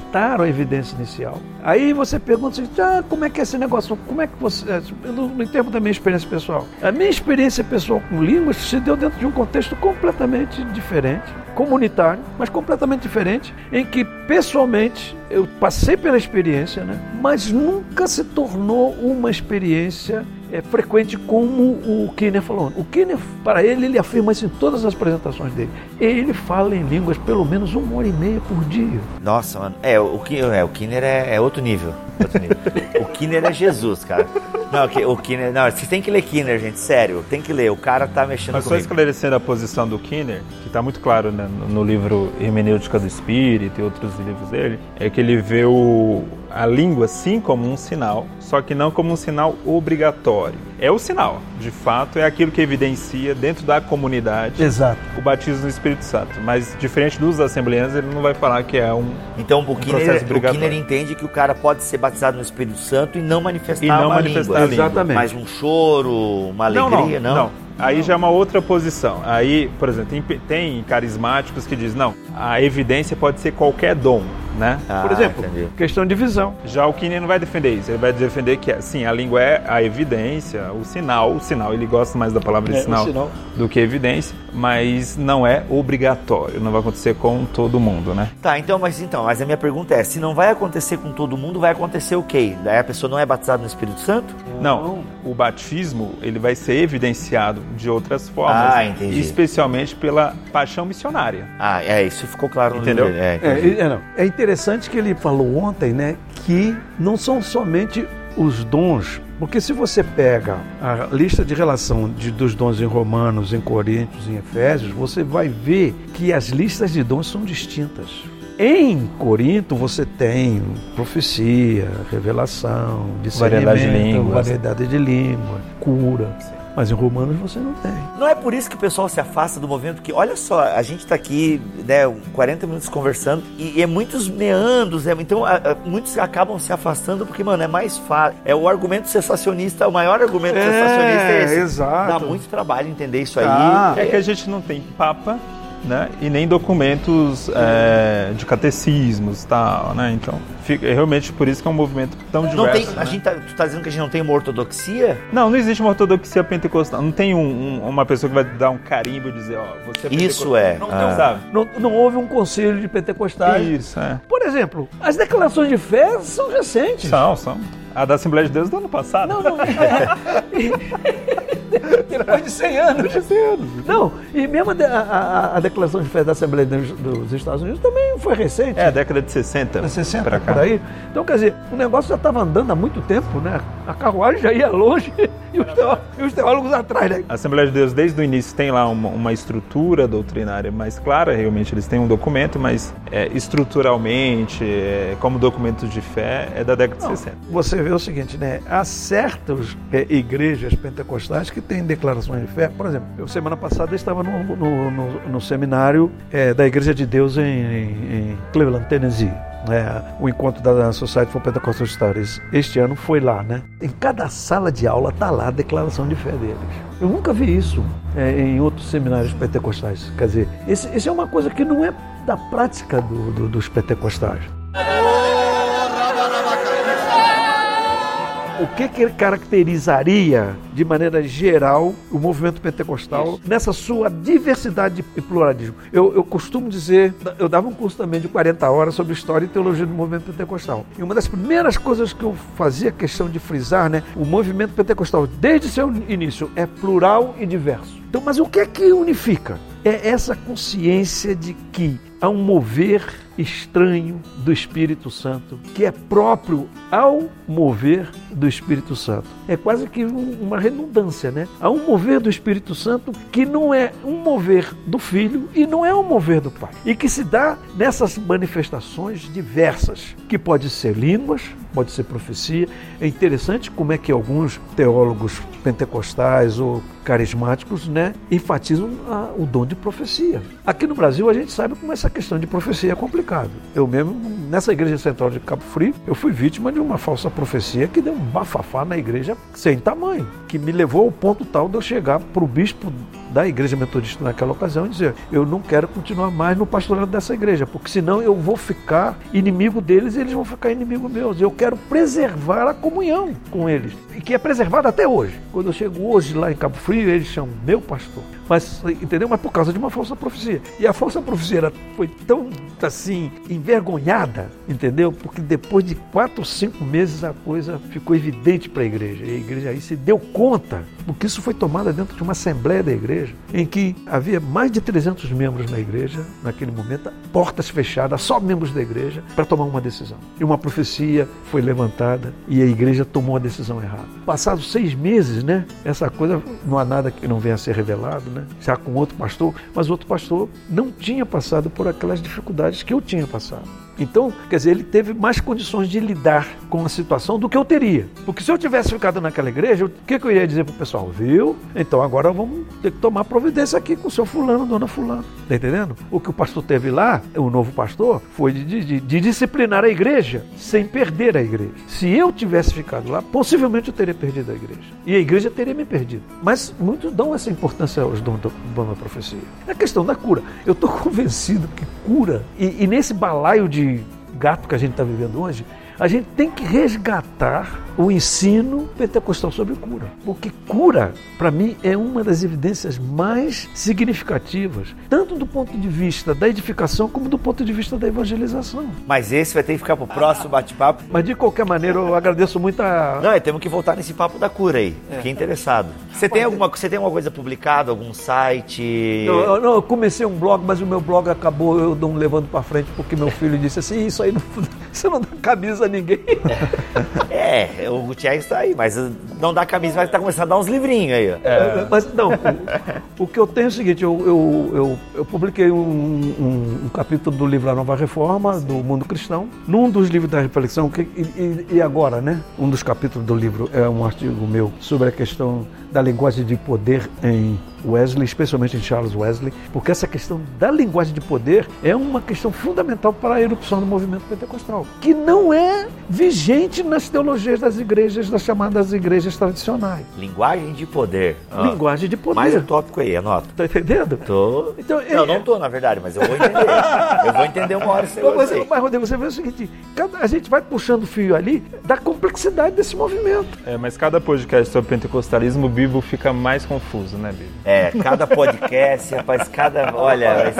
descartaram a evidência inicial, aí você pergunta assim, ah, como é que é esse negócio? Como é que você... é, No, no termo da minha experiência pessoal. A minha experiência pessoal com línguas se deu dentro de um contexto completamente diferente, comunitário, mas completamente diferente, em que pessoalmente eu passei pela experiência, né? mas nunca se tornou uma experiência é, frequente como o Kinner falou. O Kinner, para ele, ele afirma isso em todas as apresentações dele. Ele fala em línguas pelo menos uma hora e meia por dia. Nossa, mano. É, o, é, o Kinner é, é outro nível. outro nível. o Kinner é Jesus, cara. Não, o Ki- o Kinner. Não, vocês têm que ler Kinner, gente. Sério, tem que ler. O cara tá mexendo Mas só comigo. esclarecendo a posição do Kinner, que está muito claro né, no, no livro Hermenêutica do Espírito e outros livros dele, é que ele vê o, a língua sim como um sinal, só que não como um sinal obrigatório. É o sinal, de fato, é aquilo que evidencia dentro da comunidade Exato. o batismo no Espírito Santo. Mas diferente dos assembleanos, ele não vai falar que é um. Então o o obrigatório. Kinner entende que o cara pode ser batizado no Espírito Santo e não manifestar E não uma manifestar língua. a língua. Exatamente. Mas um choro, uma alegria, não? Aí já é uma outra posição. Aí, por exemplo, tem, tem carismáticos que dizem, não, a evidência pode ser qualquer dom, né? Ah, Por exemplo, entendi. questão de visão. Já o Kinner não vai defender isso, ele vai defender que, sim, a língua é a evidência, o sinal, o sinal, ele gosta mais da palavra É, sinal, sinal. do que evidência, mas não é obrigatório, não vai acontecer com todo mundo, né? Tá, então, mas então, mas a minha pergunta é, se não vai acontecer com todo mundo, vai acontecer o quê? Daí a pessoa não é batizada no Espírito Santo? Não, o batismo, ele vai ser evidenciado de outras formas, Ah, entendi. especialmente pela paixão missionária. Ah, é, isso ficou claro no Entendeu? É, É, é, não. É interessante que ele falou ontem, né, que não são somente os dons, porque se você pega a lista de relação de, dos dons em Romanos, em Coríntios, em Efésios, você vai ver que as listas de dons são distintas. Em Corinto você tem profecia, revelação, Variedade de discernimento, línguas. variedade de língua, cura. Mas em Romanos você não tem. Não é por isso que o pessoal se afasta do movimento, porque olha só, a gente tá aqui, né, 40 minutos conversando e, e é muitos meandros, é, então a- a- muitos acabam se afastando porque, mano, é mais fácil. É o argumento sensacionista, o maior argumento É, sensacionista é esse. exato. Dá muito trabalho entender isso aí. Tá. É que a gente não tem papa né? E nem documentos é, de catecismos, tal, né? Então, fica, é realmente por isso que é um movimento tão diverso. Não tem, né? a gente tá, tu tá dizendo que a gente não tem uma ortodoxia? Não, não existe uma ortodoxia pentecostal. Não tem um- um- uma pessoa que vai dar um carimbo e dizer, ó, você é Isso é. Não, Ah. sabe? Não, não houve um conselho de pentecostais. Isso, é. Por exemplo, as declarações de fé são recentes. São, são. A da Assembleia de Deus do ano passado. Não, não. *laughs* Depois de 100 anos. Não, e mesmo a, de- a- a- a declaração de fé da Assembleia dos, dos Estados Unidos também foi recente. É, década de 60. Anos 60, pra cá. por aí. Então, quer dizer, o negócio já estava andando há muito tempo, né? A carruagem já ia longe *laughs* e os, e os teólogos atrás, né? A Assembleia de Deus, desde o início, tem lá uma, uma estrutura doutrinária mais clara. Realmente, eles têm um documento, mas é, estruturalmente, é, como documento de fé, é da década de 60. Você vê o seguinte, né? Há certas é, igrejas pentecostais que têm declarações de fé. Por exemplo, eu semana passada estava no, no, no- no seminário é, da Igreja de Deus em, em- em Cleveland, Tennessee. né? o encontro da Society for Pentecostal Studies este ano foi lá, né? Em cada sala de aula tá lá a declaração de fé deles. Eu nunca vi isso é, em outros seminários pentecostais. Quer dizer, esse é uma coisa que não é da prática do- do- dos pentecostais. O que, que caracterizaria, de maneira geral, o movimento pentecostal nessa sua diversidade e pluralismo? Eu, eu costumo dizer, eu dava um curso também de 40 horas sobre história e teologia do movimento pentecostal. E uma das primeiras coisas que eu fazia questão de frisar, né, o movimento pentecostal, desde seu início, é plural e diverso. Então, mas o que é que unifica? É essa consciência de que há um mover estranho do Espírito Santo, que é próprio ao mover do Espírito Santo. É quase que um- uma redundância, né? Há um mover do Espírito Santo que não é um mover do Filho e não é um mover do Pai. E que se dá nessas manifestações diversas, que pode ser línguas, pode ser profecia. É interessante como é que alguns teólogos pentecostais ou carismáticos, né, enfatizam a- o dom de profecia. Aqui no Brasil a gente sabe como essa questão de profecia é Eu mesmo, nessa igreja central de Cabo Frio, eu fui vítima de uma falsa profecia que deu um bafafá na igreja sem tamanho, que me levou ao ponto tal de eu chegar para o bispo da igreja metodista naquela ocasião e dizer: eu não quero continuar mais no pastorado dessa igreja, porque senão eu vou ficar inimigo deles e eles vão ficar inimigo meus. Eu quero preservar a comunhão com eles, e que é preservada até hoje. Quando eu chego hoje lá em Cabo Frio, eles chamam meu pastor. Mas, entendeu? Mas por causa de uma falsa profecia. E a falsa profecia foi tão, assim, envergonhada, entendeu? Porque depois de quatro cinco meses a coisa ficou evidente para a igreja. E a igreja aí se deu conta, porque isso foi tomado dentro de uma assembleia da igreja, em que havia mais de 300 membros na igreja, naquele momento, portas fechadas, só membros da igreja, para tomar uma decisão. E uma profecia foi levantada e a igreja tomou a decisão errada. Passados seis meses, né? Essa coisa, não há nada que não venha a ser revelado, né? Já com outro pastor, mas outro pastor não tinha passado por aquelas dificuldades que eu tinha passado. Então, quer dizer, ele teve mais condições de lidar com a situação do que eu teria. Porque se eu tivesse ficado naquela igreja, o que, que eu iria dizer para o pessoal? Viu? Então agora vamos ter que tomar providência aqui com o seu fulano, dona fulano. Tá entendendo? O que o pastor teve lá, o novo pastor, foi de, de- de disciplinar a igreja sem perder a igreja. Se eu tivesse ficado lá, possivelmente eu teria perdido a igreja. E a igreja teria me perdido. Mas muitos dão essa importância aos dons da profecia. É a questão da cura. Eu estou *laughs* convencido que cura, e, e nesse balaio de gato que a gente está vivendo hoje, a gente tem que resgatar o ensino pentecostal sobre cura. Porque cura, para mim, é uma das evidências mais significativas, tanto do ponto de vista da edificação como do ponto de vista da evangelização. Mas esse vai ter que ficar pro próximo bate-papo. Mas de qualquer maneira, eu agradeço muito a. Não, e temos que voltar nesse papo da cura aí. Fiquei interessado. Você tem alguma, você tem alguma coisa publicada, algum site? Não, eu, não, eu comecei um blog, mas o meu blog acabou eu não levando para frente porque meu filho disse assim: Isso aí não, *laughs* você não dá camisa ninguém. *laughs* É, o Gutierrez está aí, mas não dá camisa, mas tá começando a dar uns livrinhos aí. ó. É, Mas não, o, o que eu tenho é o seguinte, eu, eu, eu, eu publiquei um, um- um capítulo do livro A Nova Reforma, do Mundo Cristão, num dos livros da reflexão, que, e- e agora, né? Um dos capítulos do livro é um artigo meu sobre a questão da linguagem de poder em Wesley, especialmente em Charles Wesley, porque essa questão da linguagem de poder é uma questão fundamental para a erupção do movimento pentecostal, que não é vigente nas teologias das igrejas, das chamadas igrejas tradicionais. Linguagem de poder. Ah. Linguagem de poder. Mais um tópico aí, anota. Tá entendendo? Tô. Então, não, é... não tô, na verdade, mas eu vou entender. *laughs* eu vou entender uma hora esse mas, mas, Rodrigo, você vê o seguinte, a gente vai puxando o fio ali da complexidade desse movimento. É, mas cada podcast sobre pentecostalismo, o Bibo fica mais confuso, né, Bibo? É, cada podcast, rapaz, cada. Olha,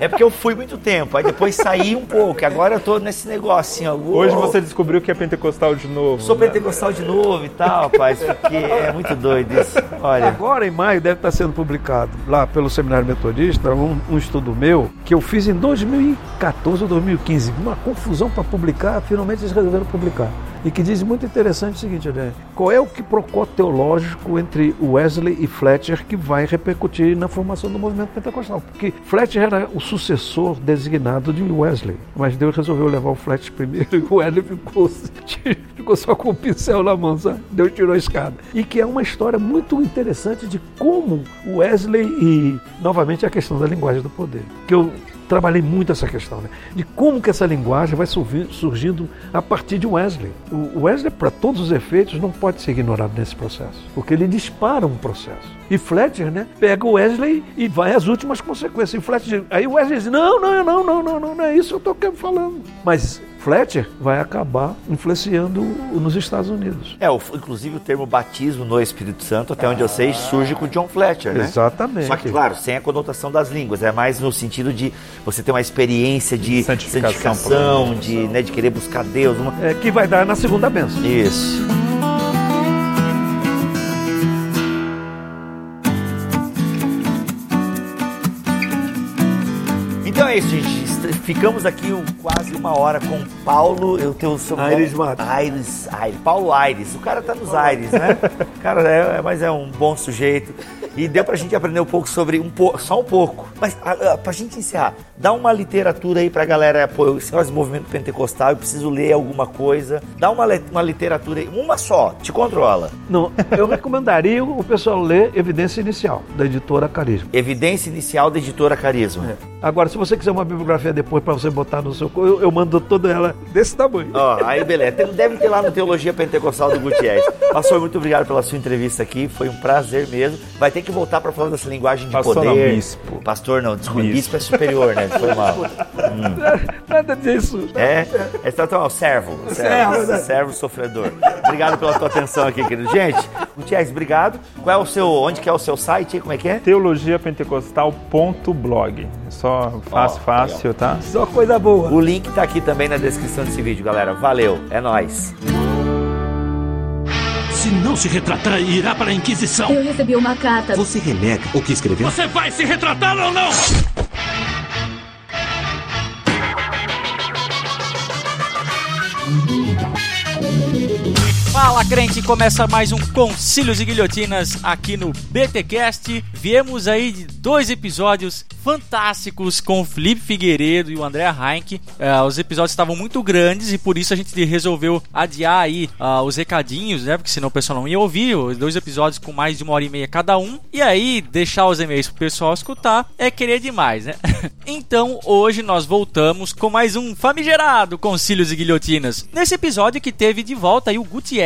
é porque eu fui muito tempo, aí depois saí um pouco, agora eu tô nesse negócio assim, ó. Hoje você descobriu que é pentecostal de novo. Sou né? pentecostal de novo e tal, rapaz, porque é muito doido isso. Olha. Agora em maio deve estar sendo publicado lá pelo Seminário Metodista um, um estudo meu que eu fiz em 2014 ou 2015. Uma confusão para publicar, finalmente eles resolveram publicar e que diz muito interessante o seguinte, né? qual é o que procó teológico entre Wesley e Fletcher que vai repercutir na formação do movimento pentecostal? Porque Fletcher era o sucessor designado de Wesley, mas Deus resolveu levar o Fletcher primeiro *laughs* e o Wesley ficou, *laughs* ficou só com o pincel na mão, sabe? Deus tirou a escada. E que é uma história muito interessante de como Wesley e, novamente, a questão da linguagem do poder. Que eu trabalhei muito essa questão, né? de como que essa linguagem vai surgindo a partir de Wesley. O Wesley, para todos os efeitos, não pode ser ignorado nesse processo, porque ele dispara um processo. E Fletcher, né, pega o Wesley e vai às últimas consequências. E Fletcher, aí o Wesley diz: não, não, não, não, não, não, não é isso que eu estou falando. Mas Fletcher vai acabar influenciando nos Estados Unidos. É, o, inclusive o termo batismo no Espírito Santo, até onde eu sei, surge com John Fletcher, né? Exatamente. Só que, claro, sem a conotação das línguas, é mais no sentido de você ter uma experiência de santificação, santificação de, né, de querer buscar Deus. Uma... É, que vai dar na segunda bênção. Isso. É isso, gente ficamos aqui um, quase uma hora com Paulo, eu tenho o seu Aires Matos. Aires, Aires, Paulo Aires. O cara tá nos Aires, né? cara é, é, mas é um bom sujeito. E deu pra gente aprender um pouco sobre um pouco, só um pouco. Mas a, a, pra gente encerrar, dá uma literatura aí pra galera, pô, esse negócio de movimento pentecostal, eu preciso ler alguma coisa. Dá uma, uma literatura aí, uma só, te controla. Não, eu recomendaria o pessoal ler Evidência Inicial, da editora Carisma. Evidência Inicial da editora Carisma. É. Agora, se você quiser uma bibliografia depois para você botar no seu. Eu, eu mando toda ela desse tamanho. Ó, oh, aí beleza. Deve ter lá no Teologia Pentecostal do Gutierrez. Pastor, muito obrigado pela sua entrevista aqui. Foi um prazer mesmo. Vai ter que voltar para falar dessa linguagem de Pastor poder. Não, bispo. Pastor não, desculpa. Bispo. bispo é superior, né? Foi mal. Hum. Nada disso. É? É tão, servo. Servo, servo, servo sofredor. Obrigado pela tua atenção aqui, querido. Gente, Gutierrez, obrigado. Qual é o seu. Onde que é o seu site? Como é que é? teologiapentecostal.blog. Só fácil, oh, fácil, legal. tá? Só coisa boa. O link tá aqui também na descrição desse vídeo, galera. Valeu, é nós. Se não se retratar, irá para a Inquisição. Eu recebi uma carta. Você renega o que escreveu? Você vai se retratar ou não? Fala crente, começa mais um Concílios e Guilhotinas aqui no BTcast. Viemos aí de dois episódios fantásticos com o Felipe Figueiredo e o André Heinck. Uh, os episódios estavam muito grandes e por isso a gente resolveu adiar aí uh, os recadinhos, né? Porque senão o pessoal não ia ouvir. Os dois episódios com mais de uma hora e meia cada um. E aí, deixar os e-mails pro pessoal escutar é querer demais, né? *laughs* então, hoje nós voltamos com mais um famigerado Concílios e Guilhotinas. Nesse episódio que teve de volta aí o Gutierrez,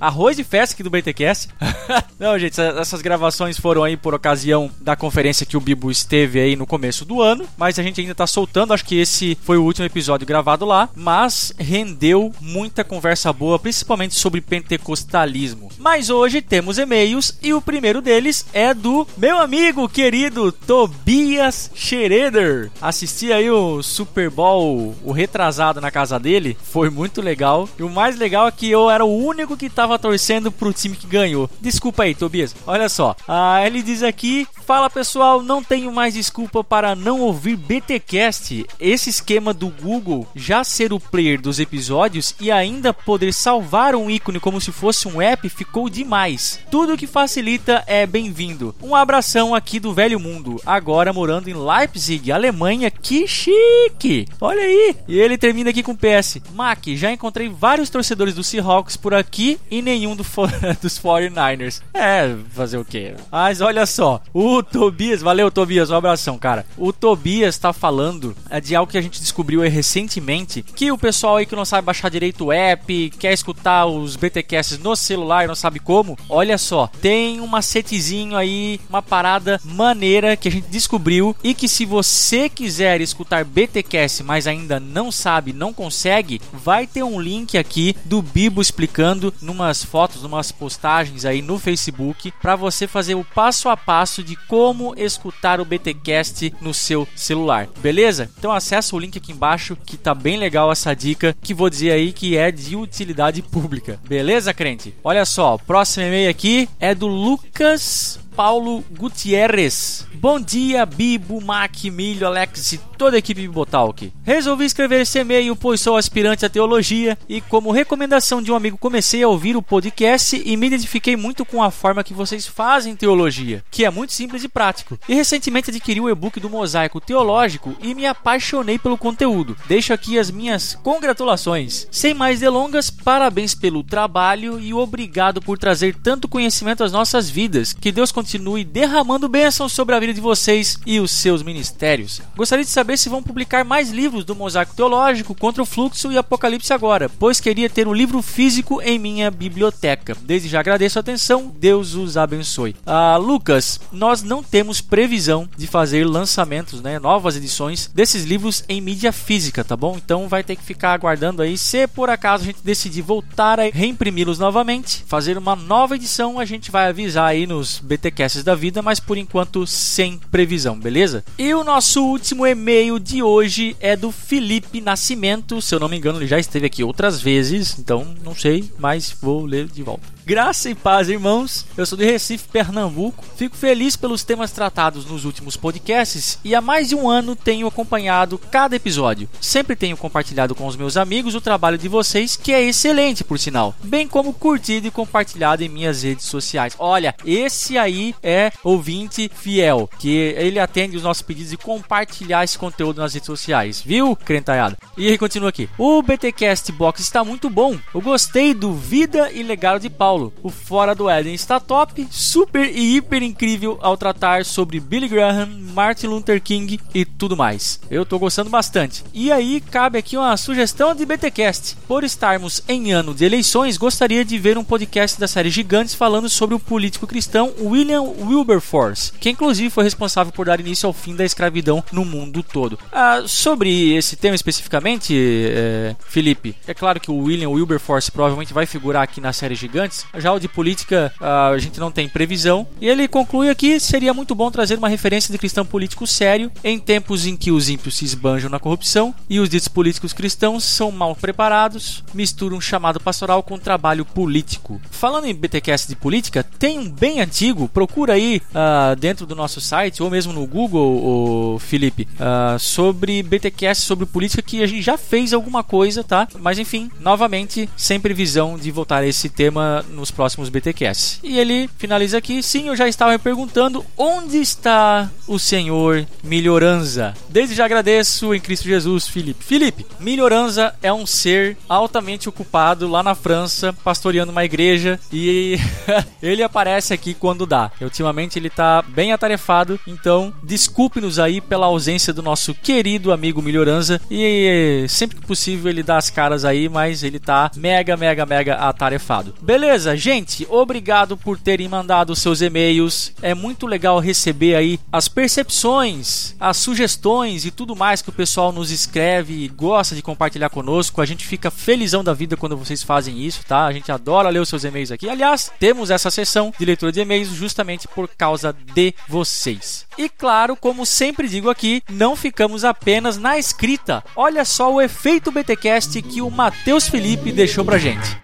arroz de festa aqui do BTCast. *laughs* não, gente, essas gravações foram aí por ocasião da conferência que o Bibo esteve aí no começo do ano, mas a gente ainda tá soltando. Acho que esse foi o último episódio gravado lá, mas rendeu muita conversa boa, principalmente sobre pentecostalismo. Mas hoje temos e-mails e o primeiro deles é do meu amigo querido Tobias Schroeder. Assisti aí o Super Bowl, o retrasado na casa dele, foi muito legal. E o mais legal é que eu era o único que tava torcendo pro time que ganhou. Desculpa aí, Tobias. Olha só, ah, ele diz aqui: Fala pessoal, não tenho mais desculpa para não ouvir BTcast. Esse esquema do Google já ser o player dos episódios e ainda poder salvar um ícone como se fosse um app ficou demais. Tudo que facilita é bem-vindo. Um abração aqui do velho mundo, agora morando em Leipzig, Alemanha. Que chique! Olha aí! E ele termina aqui com PS. Mac, já encontrei vários torcedores do Seahawks por aqui e nenhum do *laughs* dos 49ers. É, fazer o quê? Mas olha só, o Tobias, valeu Tobias, um abração, cara. O Tobias tá falando é, de algo que a gente descobriu recentemente, que o pessoal aí que não sabe baixar direito o app, quer escutar os BTcasts no celular e não sabe como, olha só, tem um macetezinho aí, uma parada maneira que a gente descobriu e que se você quiser escutar BTcast, mas ainda não sabe, não consegue, vai ter um link aqui do Bibo explicando numas fotos, numas postagens aí no Facebook para você fazer o passo a passo de como escutar o BTcast no seu celular. Beleza? Então acessa o link aqui embaixo que tá bem legal essa dica que vou dizer aí que é de utilidade pública. Beleza, crente? Olha só, próximo e-mail aqui é do Lucas Paulo Gutierrez. Bom dia, Bibo, Mac, Milho, Alex e toda a equipe Bibotalk. Resolvi escrever esse e-mail pois sou aspirante à teologia e, como recomendação de um amigo, comecei a ouvir o podcast e me identifiquei muito com a forma que vocês fazem teologia, que é muito simples e prático. E recentemente adquiri o e-book do Mosaico Teológico e me apaixonei pelo conteúdo. Deixo aqui as minhas congratulações. Sem mais delongas, parabéns pelo trabalho e obrigado por trazer tanto conhecimento às nossas vidas. Que Deus continue derramando bênçãos sobre a vida de vocês e os seus ministérios. Gostaria de saber se vão publicar mais livros do Mosaico Teológico contra o fluxo e Apocalipse agora, pois queria ter um livro físico em minha biblioteca. Desde já agradeço a atenção, Deus os abençoe. Ah, Lucas, nós não temos previsão de fazer lançamentos, né, novas edições desses livros em mídia física, tá bom? Então vai ter que ficar aguardando aí. Se por acaso a gente decidir voltar a reimprimi-los novamente, fazer uma nova edição, a gente vai avisar aí nos BTcasts da vida, mas por enquanto sem previsão, beleza? E o nosso último e-mail de hoje é do Felipe Nascimento. Se eu não me engano, ele já esteve aqui outras vezes, então não sei, mas vou ler de volta. Graça e paz, irmãos. Eu sou de Recife, Pernambuco. Fico feliz pelos temas tratados nos últimos podcasts e há mais de um ano tenho acompanhado cada episódio. Sempre tenho compartilhado com os meus amigos o trabalho de vocês, que é excelente, por sinal, bem como curtido e compartilhado em minhas redes sociais. Olha, esse aí é ouvinte fiel, que ele atende os nossos pedidos de compartilhar esse conteúdo nas redes sociais, viu, crentaiada? E ele continua aqui. O BTcast Box está muito bom. Eu gostei do Vida e Legado de Paulo. O Fora do Éden está top, super e hiper incrível ao tratar sobre Billy Graham, Martin Luther King e tudo mais. Eu tô gostando bastante. E aí cabe aqui uma sugestão de BTcast. Por estarmos em ano de eleições, gostaria de ver um podcast da série Gigantes falando sobre o político cristão William Wilberforce, que inclusive foi responsável por dar início ao fim da escravidão no mundo todo. Ah, sobre esse tema especificamente, é, Felipe, é claro que o William Wilberforce provavelmente vai figurar aqui na série Gigantes. Já o de política ah, a gente não tem previsão. E ele conclui aqui: seria muito bom trazer uma referência de cristão político sério em tempos em que os ímpios se esbanjam na corrupção e os ditos políticos cristãos são mal preparados, misturam um chamado pastoral com trabalho político. Falando em BTcast de política, tem um bem antigo, procura aí ah, dentro do nosso site ou mesmo no Google, Felipe, ah, sobre BTcast, sobre política que a gente já fez alguma coisa, tá? Mas enfim, novamente, sem previsão de voltar a esse tema nos próximos BTcasts. E ele finaliza aqui: sim, eu já estava me perguntando onde está o senhor Melhoranza. Desde já agradeço em Cristo Jesus, Felipe. Felipe, Melhoranza é um ser altamente ocupado lá na França, pastoreando uma igreja e *laughs* ele aparece aqui quando dá. Ultimamente ele tá bem atarefado, então desculpe-nos aí pela ausência do nosso querido amigo Melhoranza e sempre que possível ele dá as caras aí, mas ele tá mega, mega, mega atarefado. Beleza, gente, obrigado por terem mandado seus e-mails. É muito legal receber aí as percepções, as sugestões e tudo mais que o pessoal nos escreve e gosta de compartilhar conosco. A gente fica felizão da vida quando vocês fazem isso, tá? A gente adora ler os seus e-mails aqui. Aliás, temos essa sessão de leitura de e-mails justamente por causa de vocês. E claro, como sempre digo aqui, não ficamos apenas na escrita. Olha só o efeito BTcast que o Matheus Felipe deixou pra gente.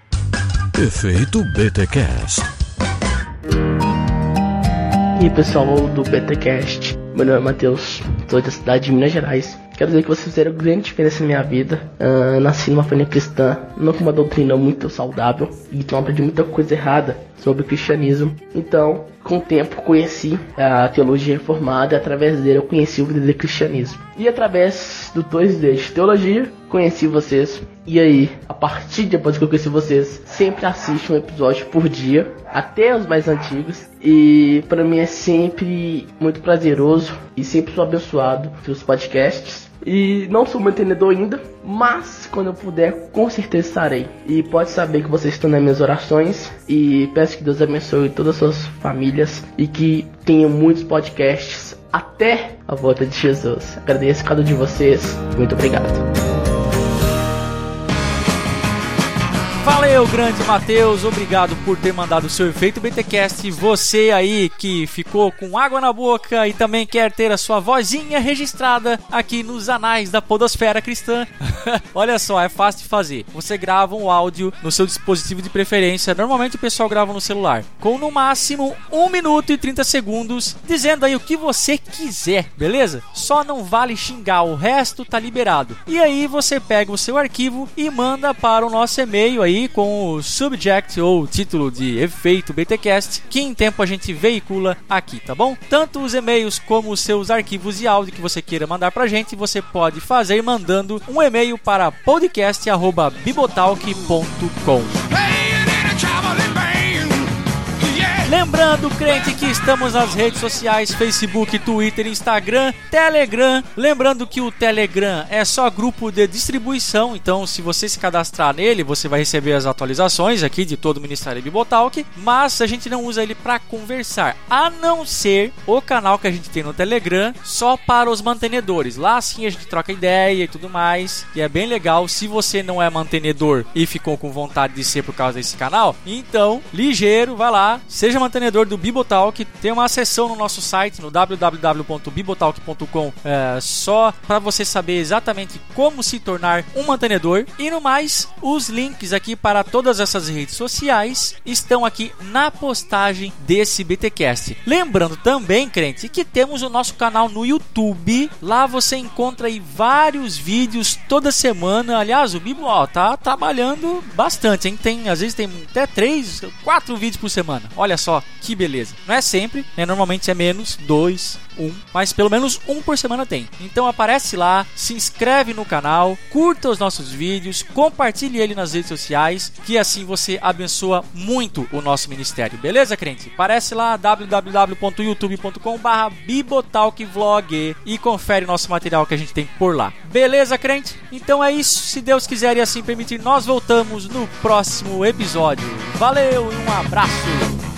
Efeito BTcast. E aí pessoal do BTcast, meu nome é Matheus, sou da cidade de Minas Gerais. Quero dizer que vocês fizeram grande diferença na minha vida. Ah, nasci numa família cristã, não com uma doutrina muito saudável, então aprendi muita coisa errada sobre o cristianismo. Então, com o tempo conheci a teologia reformada, através dele eu conheci o verdadeiro cristianismo. E através do dois d de teologia, conheci vocês. E aí, a partir de depois que eu conheci vocês, sempre assisto um episódio por dia, até os mais antigos. E para mim é sempre muito prazeroso e sempre sou abençoado pelos podcasts. E não sou mantenedor ainda, mas quando eu puder, com certeza estarei. E pode saber que vocês estão nas minhas orações. E peço que Deus abençoe todas as suas famílias e que tenham muitos podcasts até a volta de Jesus. Agradeço cada um de vocês. Muito obrigado. Valeu, grande Matheus, obrigado por ter mandado o seu efeito BTcast. Você aí que ficou com água na boca e também quer ter a sua vozinha registrada aqui nos anais da Podosfera Cristã. *laughs* Olha só, é fácil de fazer. Você grava um áudio no seu dispositivo de preferência. Normalmente o pessoal grava no celular, com no máximo 1 minuto e 30 segundos, dizendo aí o que você quiser, beleza? Só não vale xingar, o resto tá liberado. E aí você pega o seu arquivo e manda para o nosso e-mail aí com o subject ou título de efeito BTcast, que em tempo a gente veicula aqui, tá bom? Tanto os e-mails como os seus arquivos de áudio que você queira mandar pra gente, você pode fazer mandando um e-mail para podcast@bibotalk.com. Lembrando, crente, que estamos nas redes sociais: Facebook, Twitter, Instagram, Telegram. Lembrando que o Telegram é só grupo de distribuição, então se você se cadastrar nele, você vai receber as atualizações aqui de todo o Ministério Bibotalk. Mas a gente não usa ele para conversar, a não ser o canal que a gente tem no Telegram só para os mantenedores. Lá sim a gente troca ideia e tudo mais, e é bem legal. Se você não é mantenedor e ficou com vontade de ser por causa desse canal, então ligeiro, vai lá, seja mantenedor do Bibotalk. Tem uma seção no nosso site, no www.bibotalk.com, é, só para você saber exatamente como se tornar um mantenedor. E no mais, os links aqui para todas essas redes sociais estão aqui na postagem desse BTcast. Lembrando também, crente, que temos o nosso canal no YouTube. Lá você encontra aí vários vídeos toda semana. Aliás, o Bibo ó, tá trabalhando bastante, hein? Tem, às vezes tem até três, quatro vídeos por semana. Olha só só, que beleza. Não é sempre, né? Normalmente é menos, dois, um, mas pelo menos um por semana tem. Então aparece lá, se inscreve no canal, curta os nossos vídeos, compartilhe ele nas redes sociais, que assim você abençoa muito o nosso ministério, beleza, crente? Aparece lá www.youtube.com/bibotalkvlog e confere nosso material que a gente tem por lá. Beleza, crente? Então é isso. Se Deus quiser e assim permitir, nós voltamos no próximo episódio. Valeu e um abraço.